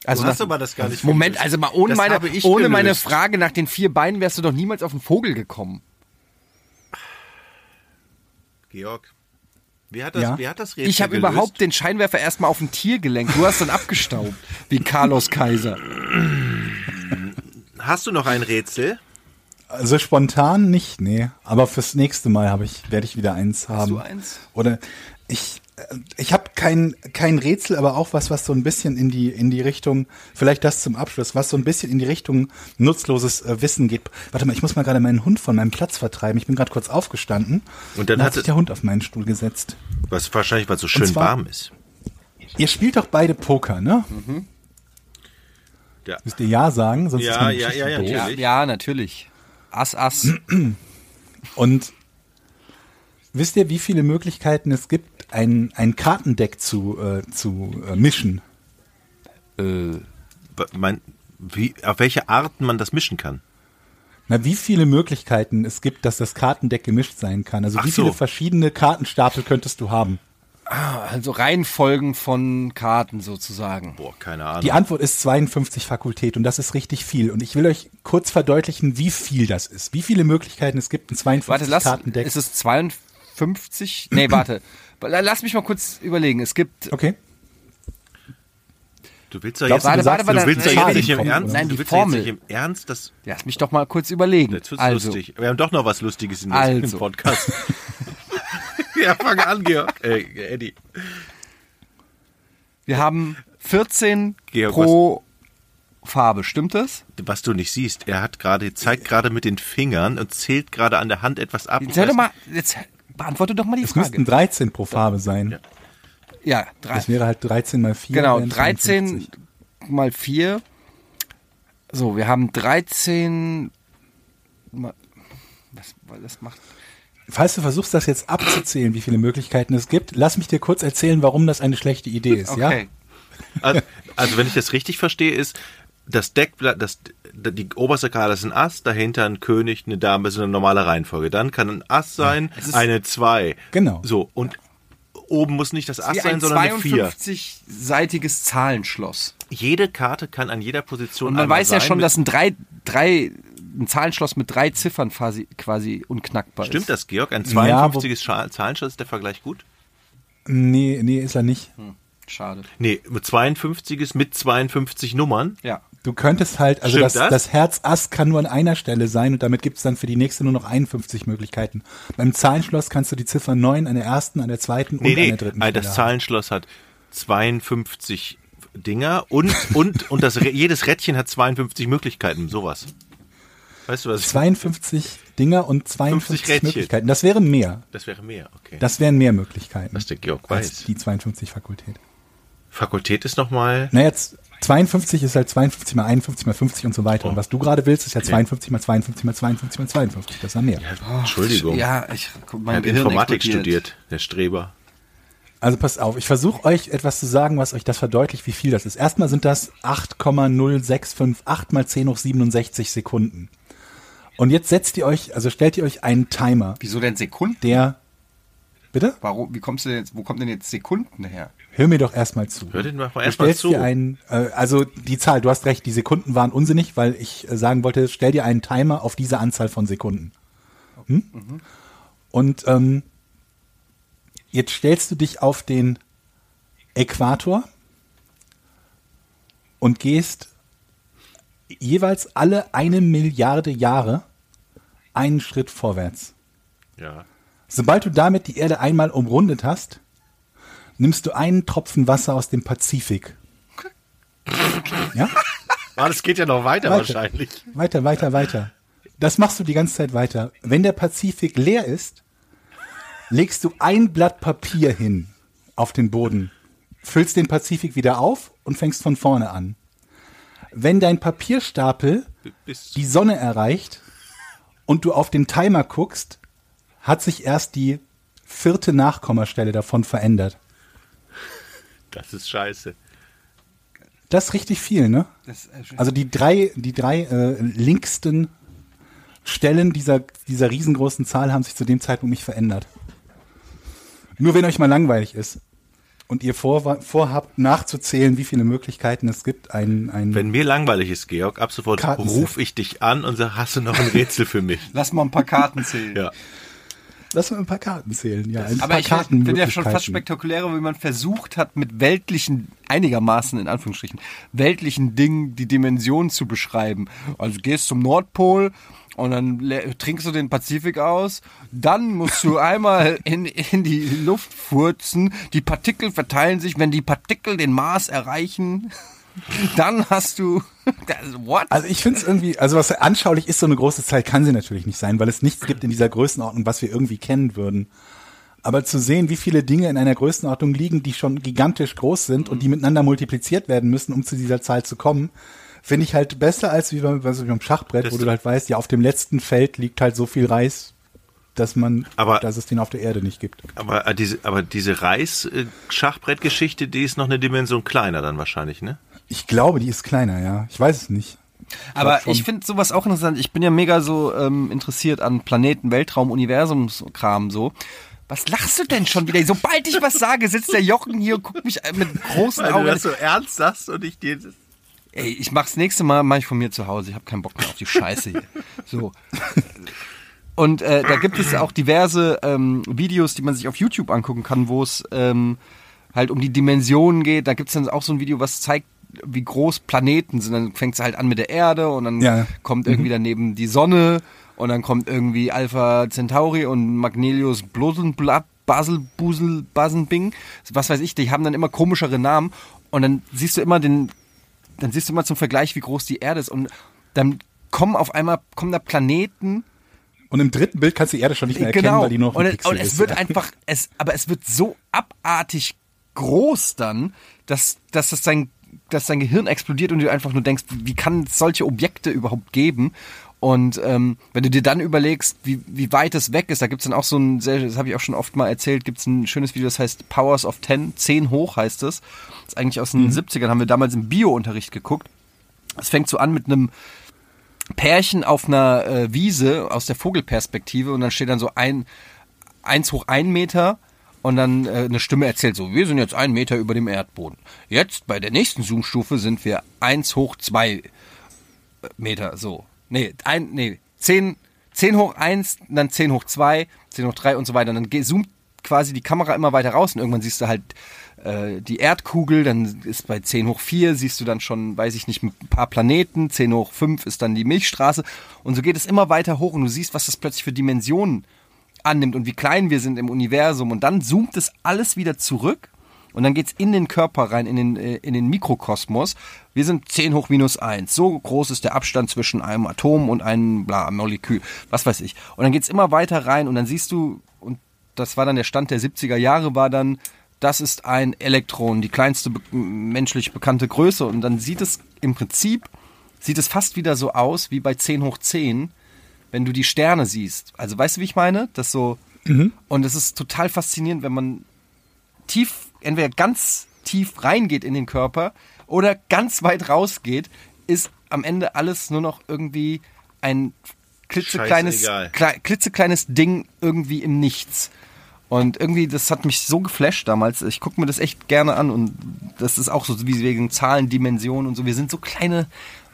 Also Du hast nach- aber das gar nicht Moment, gelöst. also mal ohne Das meine, ohne meine. Frage nach den vier Beinen wärst du doch niemals auf den Vogel gekommen. Georg, wie hat das, Ja? wie hat das Rätsel Ich habe überhaupt den Scheinwerfer erstmal auf ein Tier gelenkt. Du hast dann abgestaubt, wie Carlos Kaiser. Hast du noch ein Rätsel? Also spontan nicht, nee. Aber fürs nächste Mal habe ich, werde ich wieder eins haben. du eins? Oder ich, äh, ich habe kein, kein Rätsel, aber auch was, was so ein bisschen in die, in die Richtung, vielleicht das zum Abschluss, was so ein bisschen in die Richtung nutzloses äh, Wissen geht. Warte mal, ich muss mal gerade meinen Hund von meinem Platz vertreiben. Ich bin gerade kurz aufgestanden. Und dann da hat sich der Hund auf meinen Stuhl gesetzt. Was wahrscheinlich, weil es so schön zwar- warm ist. Ihr spielt doch beide Poker, ne? Ja. Müsst ihr ja sagen, sonst Ja, ist meine ja, Geschichte ja, ja, doof. Ja, Natürlich. ja, natürlich. Ass, Ass. Und wisst ihr, wie viele Möglichkeiten es gibt, ein, ein Kartendeck zu, äh, zu äh, mischen? Wa- Mein, wie, auf welche Arten man das mischen kann? Na, wie viele Möglichkeiten es gibt, dass das Kartendeck gemischt sein kann? Also Ach wie so. viele verschiedene Kartenstapel könntest du haben? Also Reihenfolgen von Karten sozusagen. Boah, keine Ahnung. Die Antwort ist 52 Fakultät und das ist richtig viel. Und ich will euch kurz verdeutlichen, wie viel das ist. Wie viele Möglichkeiten es gibt, ein 52 Warte, lass, Kartendeck. ist es 52? Nee, warte. Lass mich mal kurz überlegen. Es gibt, okay. du willst Glaubst jetzt, warte, sagst, warte, du willst nein, jetzt nicht im Ernst, nein, du die willst doch jetzt Formel. nicht im Ernst, das, lass mich doch mal kurz überlegen. jetzt wird's Also, lustig. Wir haben doch noch was Lustiges in, Also. im Podcast. ja, fang an, Georg. Äh, Eddie. wir haben 14 Georg, pro Farbe, stimmt das? Was du nicht siehst, er hat gerade, zeigt gerade mit den Fingern und zählt gerade an der Hand etwas ab. Jetzt hör doch mal, jetzt beantworte doch mal die Es müssten Frage. 13 pro Farbe sein. Ja, drei. Das wäre halt 13 mal 4. Genau, wären 13 52. mal 4. So, wir haben 13 mal, was, weil das macht Falls du versuchst, das jetzt abzuzählen, wie viele Möglichkeiten es gibt, lass mich dir kurz erzählen, warum das eine schlechte Idee ist, ja? Okay. Also, also wenn ich das richtig verstehe, ist das Deckblatt, das, die oberste Karte ist ein Ass, dahinter ein König, eine Dame, ist eine normale Reihenfolge. Dann kann ein Ass sein, ist- eine zwei. Genau. So, und oben muss nicht das Ass Wie sein, ein sondern eine vier. 52-seitiges Zahlenschloss. Jede Karte kann an jeder Position Und man weiß ja schon, dass ein drei, drei, ein Zahlenschloss mit drei Ziffern quasi, quasi unknackbar ist. Stimmt das, Georg? Ein Ja, 52. Scha- Zahlenschloss ist der Vergleich gut? Nee, nee, ist er nicht. Schade. Nee, mit 52 ist mit 52 Nummern. Ja. Du könntest halt, also Stimmt das, das? das Herz Ass kann nur an einer Stelle sein und damit gibt es dann für die nächste nur noch 51 Möglichkeiten. Beim Zahlenschloss kannst du die Ziffer 9 an der ersten, an der zweiten Nee, und an nee, der dritten äh, Stelle das. Zahlenschloss hat 52 Dinger und, und, und das, jedes Rädchen hat 52 Möglichkeiten, sowas. Weißt du was? ich- 52 Dinger und 52 50 Rädchen. Möglichkeiten. Das wäre mehr. Das wäre mehr, okay. Das wären mehr Möglichkeiten. Was der Georg als weiß. die 52 Fakultät. Fakultät ist nochmal. Na jetzt, 52 ist halt 52 mal 51 mal 50 und so weiter. Oh. Und was du gerade willst, ist ja 52 mal 52 mal 52 mal 52. Das ist ja mehr. Entschuldigung. Ja, ich, mein er hat Gehirn Informatik explodiert. studiert, der Streber. Also passt auf, ich versuche euch etwas zu sagen, was euch das verdeutlicht, wie viel das ist. Erstmal sind das 8,0658 mal 10 hoch 67 Sekunden. Und jetzt setzt ihr euch, also stellt ihr euch einen Timer, Wieso denn Sekunden? der, bitte? Warum, wie kommst du denn jetzt, wo kommt denn jetzt Sekunden her? Hör mir doch erstmal zu. Hör den mal Du erstmal stellst zu. dir einen, äh, also die Zahl, du hast recht, die Sekunden waren unsinnig, weil ich äh, sagen wollte, stell dir einen Timer auf diese Anzahl von Sekunden. Hm? Und ähm, jetzt stellst du dich auf den Äquator und gehst jeweils alle eine Milliarde Jahre einen Schritt vorwärts. Ja. Sobald du damit die Erde einmal umrundet hast, nimmst du einen Tropfen Wasser aus dem Pazifik. Ja? Ah, das geht ja noch weiter, Weiter. wahrscheinlich. Weiter, weiter, weiter. Das machst du die ganze Zeit weiter. Wenn der Pazifik leer ist, legst du ein Blatt Papier hin auf den Boden, füllst den Pazifik wieder auf und fängst von vorne an. Wenn dein Papierstapel Bis die Sonne erreicht und du auf den Timer guckst, hat sich erst die vierte Nachkommastelle davon verändert. das ist scheiße. Das ist richtig viel, ne? Äh, Also die drei, die drei äh, linksten Stellen dieser, dieser riesengroßen Zahl haben sich zu dem Zeitpunkt nicht verändert. Nur wenn euch mal langweilig ist und ihr vor, vorhabt nachzuzählen, wie viele Möglichkeiten es gibt, ein, ein Wenn mir langweilig ist, Georg, ab sofort rufe ich dich an und sag, hast du noch ein Rätsel für mich? lass mal ein paar Karten zählen. Ja. lass mal ein paar Karten zählen, ja. Ein Aber paar ich finde ja schon fast spektakulärer, wie man versucht hat, mit weltlichen, einigermaßen in Anführungsstrichen, weltlichen Dingen die Dimension zu beschreiben. Also du gehst zum Nordpol und dann trinkst du den Pazifik aus, dann musst du einmal in, in die Luft furzen, die Partikel verteilen sich, wenn die Partikel den Mars erreichen, dann hast du, what? Also ich finde es irgendwie, also was anschaulich ist, so eine große Zahl kann sie natürlich nicht sein, weil es nichts gibt in dieser Größenordnung, was wir irgendwie kennen würden. Aber zu sehen, wie viele Dinge in einer Größenordnung liegen, die schon gigantisch groß sind und die miteinander multipliziert werden müssen, um zu dieser Zahl zu kommen, finde ich halt besser als wie beim, also wie beim Schachbrett, Das- wo du halt weißt, ja, auf dem letzten Feld liegt halt so viel Reis, dass man, Aber- dass es den auf der Erde nicht gibt. Aber äh, diese, aber diese Reis-Schachbrettgeschichte, die ist noch eine Dimension kleiner dann wahrscheinlich, ne? Ich glaube, die ist kleiner, ja. Ich weiß es nicht. Aber ich finde sowas auch interessant. Ich bin ja mega so ähm, interessiert an Planeten, Weltraum, Universumskram so. Was lachst du denn schon wieder? Sobald ich was sage, sitzt der Jochen hier und guckt mich mit großen Augen. an. so ernst sagst und ich dir Ey, ich mach's nächste Mal, mach ich von mir zu Hause. Ich habe keinen Bock mehr auf die Scheiße hier. So. Und äh, da gibt es auch diverse ähm, Videos, die man sich auf YouTube angucken kann, wo es ähm, halt um die Dimensionen geht. Da gibt's dann auch so ein Video, was zeigt, wie groß Planeten sind. Dann fängt's halt an mit der Erde und dann Ja. kommt irgendwie daneben die Sonne und dann kommt irgendwie Alpha Centauri und Magnelius Blosenblatt, Basel, Busel, Basenbing. Was weiß ich, die haben dann immer komischere Namen und dann siehst du immer den, dann siehst du immer zum Vergleich, wie groß die Erde ist und dann kommen auf einmal, kommen da Planeten, Und im dritten Bild kannst du die Erde schon nicht mehr erkennen, genau. weil die nur noch ein und, es- Pixel und es ist. wird einfach, es, aber es wird so abartig groß dann, dass, dass das dein, dass dein Gehirn explodiert und du einfach nur denkst, wie kann es solche Objekte überhaupt geben? Und ähm, wenn du dir dann überlegst, wie, wie weit es weg ist, da gibt's dann auch so ein, sehr, das habe ich auch schon oft mal erzählt, gibt's ein schönes Video, das heißt Powers of 10, 10 hoch heißt es. Das ist eigentlich aus den 70ern, haben wir damals im Bio-Unterricht geguckt. Es fängt so an mit einem Pärchen auf einer äh, Wiese aus der Vogelperspektive und dann steht dann so ein, eins hoch ein Meter und dann äh, eine Stimme erzählt so, wir sind jetzt einen Meter über dem Erdboden. Jetzt bei der nächsten Zoomstufe sind wir eins hoch zwei Meter, so. Nee, ein, nee, zehn, zehn hoch eins, dann zehn hoch zwei, zehn hoch drei und so weiter. Und dann zoomt quasi die Kamera immer weiter raus und irgendwann siehst du halt äh, die Erdkugel, dann ist bei 10 hoch 4 siehst du dann schon, weiß ich nicht, ein paar Planeten, 10 hoch 5 ist dann die Milchstraße und so geht es immer weiter hoch und du siehst, was das plötzlich für Dimensionen annimmt und wie klein wir sind im Universum und dann zoomt es alles wieder zurück und dann geht's in den Körper rein, in den, äh, in den Mikrokosmos. Wir sind 10 hoch minus 1. So groß ist der Abstand zwischen einem Atom und einem bla, Molekül. Was weiß ich. Und dann geht's immer weiter rein und dann siehst du, und das war dann der Stand der 70er Jahre, war dann, das ist ein Elektron, die kleinste be menschlich bekannte Größe. Und dann sieht es im Prinzip, sieht es fast wieder so aus wie bei 10 hoch 10, wenn du die Sterne siehst. Also weißt du, wie ich meine? Das so. Und es ist total faszinierend, wenn man tief, entweder ganz tief reingeht in den Körper oder ganz weit rausgeht, ist am Ende alles nur noch irgendwie ein klitzekleines, klei- klitzekleines Ding irgendwie im Nichts. Und irgendwie, das hat mich so geflasht damals. Ich gucke mir das echt gerne an und das ist auch so wie wegen Zahlen, Dimensionen und so. Wir sind so kleine,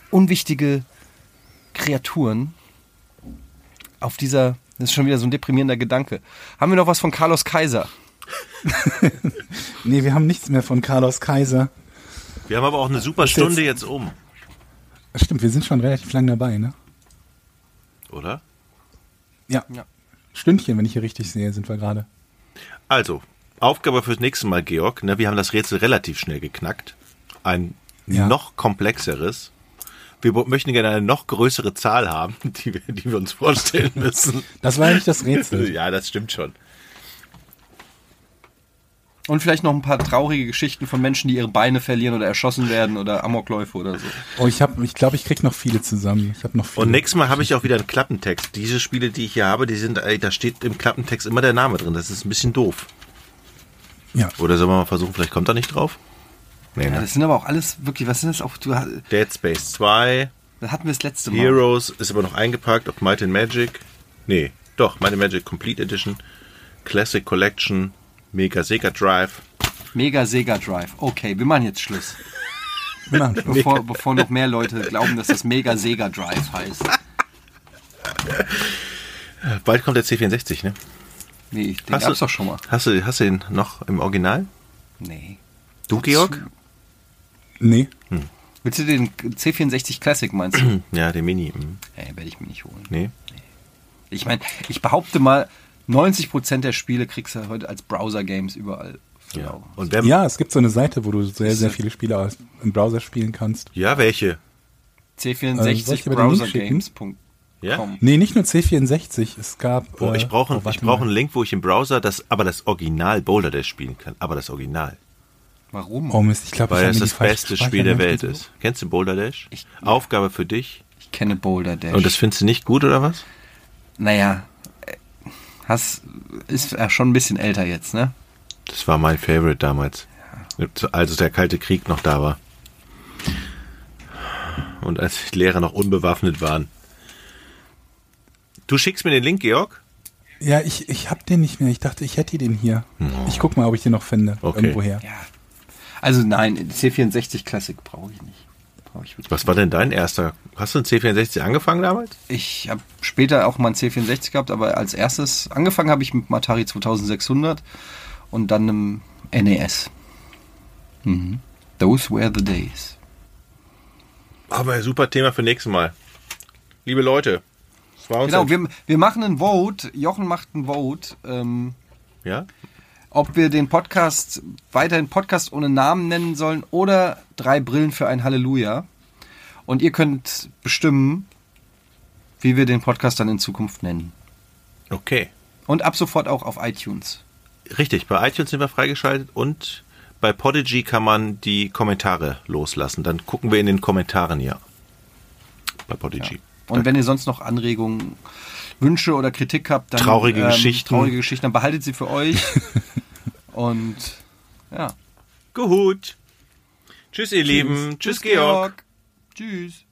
unwichtige Kreaturen auf dieser, das ist schon wieder so ein deprimierender Gedanke. Haben wir noch was von Carlos Kaiser? Nee, wir haben nichts mehr von Carlos Kaiser. Wir haben aber auch eine super Stunde jetzt um, Stimmt, wir sind schon relativ lang dabei, ne? oder? Ja. Ja. Stündchen, wenn ich hier richtig sehe, sind wir gerade. Also, Aufgabe fürs nächste Mal, Georg. Ne, wir haben das Rätsel relativ schnell geknackt. Ein Ja. noch komplexeres. Wir möchten gerne eine noch größere Zahl haben, die wir, die wir uns vorstellen müssen. Das war eigentlich das Rätsel. ja, das stimmt schon. Und vielleicht noch ein paar traurige Geschichten von Menschen, die ihre Beine verlieren oder erschossen werden oder Amokläufe oder so. Oh, ich habe, ich glaube, ich krieg noch viele zusammen. Ich habe noch viele. Und nächstes Mal habe ich auch wieder einen Klappentext. Diese Spiele, die ich hier habe, die sind, ey, da steht im Klappentext immer der Name drin. Das ist ein bisschen doof. Ja. Oder sollen wir mal versuchen, vielleicht kommt er nicht drauf? Nee, Ja, ne? das sind aber auch alles wirklich, was sind das auch? Du, das Dead Space 2, hatten wir das letzte Mal. Heroes ist aber noch eingepackt auf Might and Magic. Nee, doch, Might and Magic Complete Edition, Classic Collection, Mega Sega Drive. Mega Sega Drive. Okay, wir machen jetzt Schluss. Wir machen Schluss. Bevor, bevor noch mehr Leute glauben, dass das Mega Sega Drive heißt. Bald kommt der C64, ne? Nee, den Hast du- gab's doch schon mal. Hast du, hast du den noch im Original? Nee. Du, Georg? Nee. Willst du den C64 Classic meinst du? Ja, den Mini. hm. Nee, werde ich mir nicht holen. Nee. Ich meine, ich behaupte mal, 90% der Spiele kriegst du heute als Browser-Games überall. Ja. Und wer, Ja, es gibt so eine Seite, wo du sehr, sehr viele Spiele aus- im Browser spielen kannst. ja, welche? Äh, soll C64 ich dir mal den Link schicken? browsergames.com. Ja? Nee, nicht nur C64. Es gab. Oh, äh, ich brauche oh, ich mal. einen Link, wo ich im Browser das, aber das Original Boulder Dash spielen kann. Aber das Original. Warum? Oh Mist, ich glaube, Weil das falsche beste Spiel der Welt ist. Kennst du Boulder Dash? Ich- Aufgabe für dich. Ich kenne Boulder Dash. Und das findest du nicht gut, oder was? naja, äh, hast, ist ja schon ein bisschen älter jetzt, ne? Das war mein Favorite damals. Als der Kalte Krieg noch da war. Und als die Lehrer noch unbewaffnet waren. Du schickst mir den Link, Georg? Ja, ich, ich habe den nicht mehr. Ich dachte, ich hätte den hier. Ich guck mal, ob ich den noch finde. Okay. Irgendwoher. Ja. Also nein, C64 Classic brauche ich nicht. Wirklich Was war denn dein erster? Hast du ein C64 angefangen damals? Ich habe später auch mal einen C64 gehabt, aber als erstes angefangen habe ich mit dem Atari 2600 und dann einem NES. Mhm. Those were the days. Aber super Thema für nächstes Mal. Liebe Leute, es war uns Genau, wir, wir machen ein Vote. Jochen macht ein Vote. Ähm, ja? Ob wir den Podcast weiterhin Podcast ohne Namen nennen sollen oder drei Brillen für ein Halleluja. Und ihr könnt bestimmen, wie wir den Podcast dann in Zukunft nennen. Okay. Und ab sofort auch auf iTunes. Richtig, bei iTunes sind wir freigeschaltet und bei Podigy kann man die Kommentare loslassen. Dann gucken wir in den Kommentaren hier. Bei Podigy. Und wenn ihr sonst noch Anregungen, Wünsche oder Kritik habt, dann ähm, Traurige Geschichten. traurige Geschichten, dann behaltet sie für euch. Und ja. Gut. Tschüss, ihr Lieben. Tschüss, Georg. Tschüss.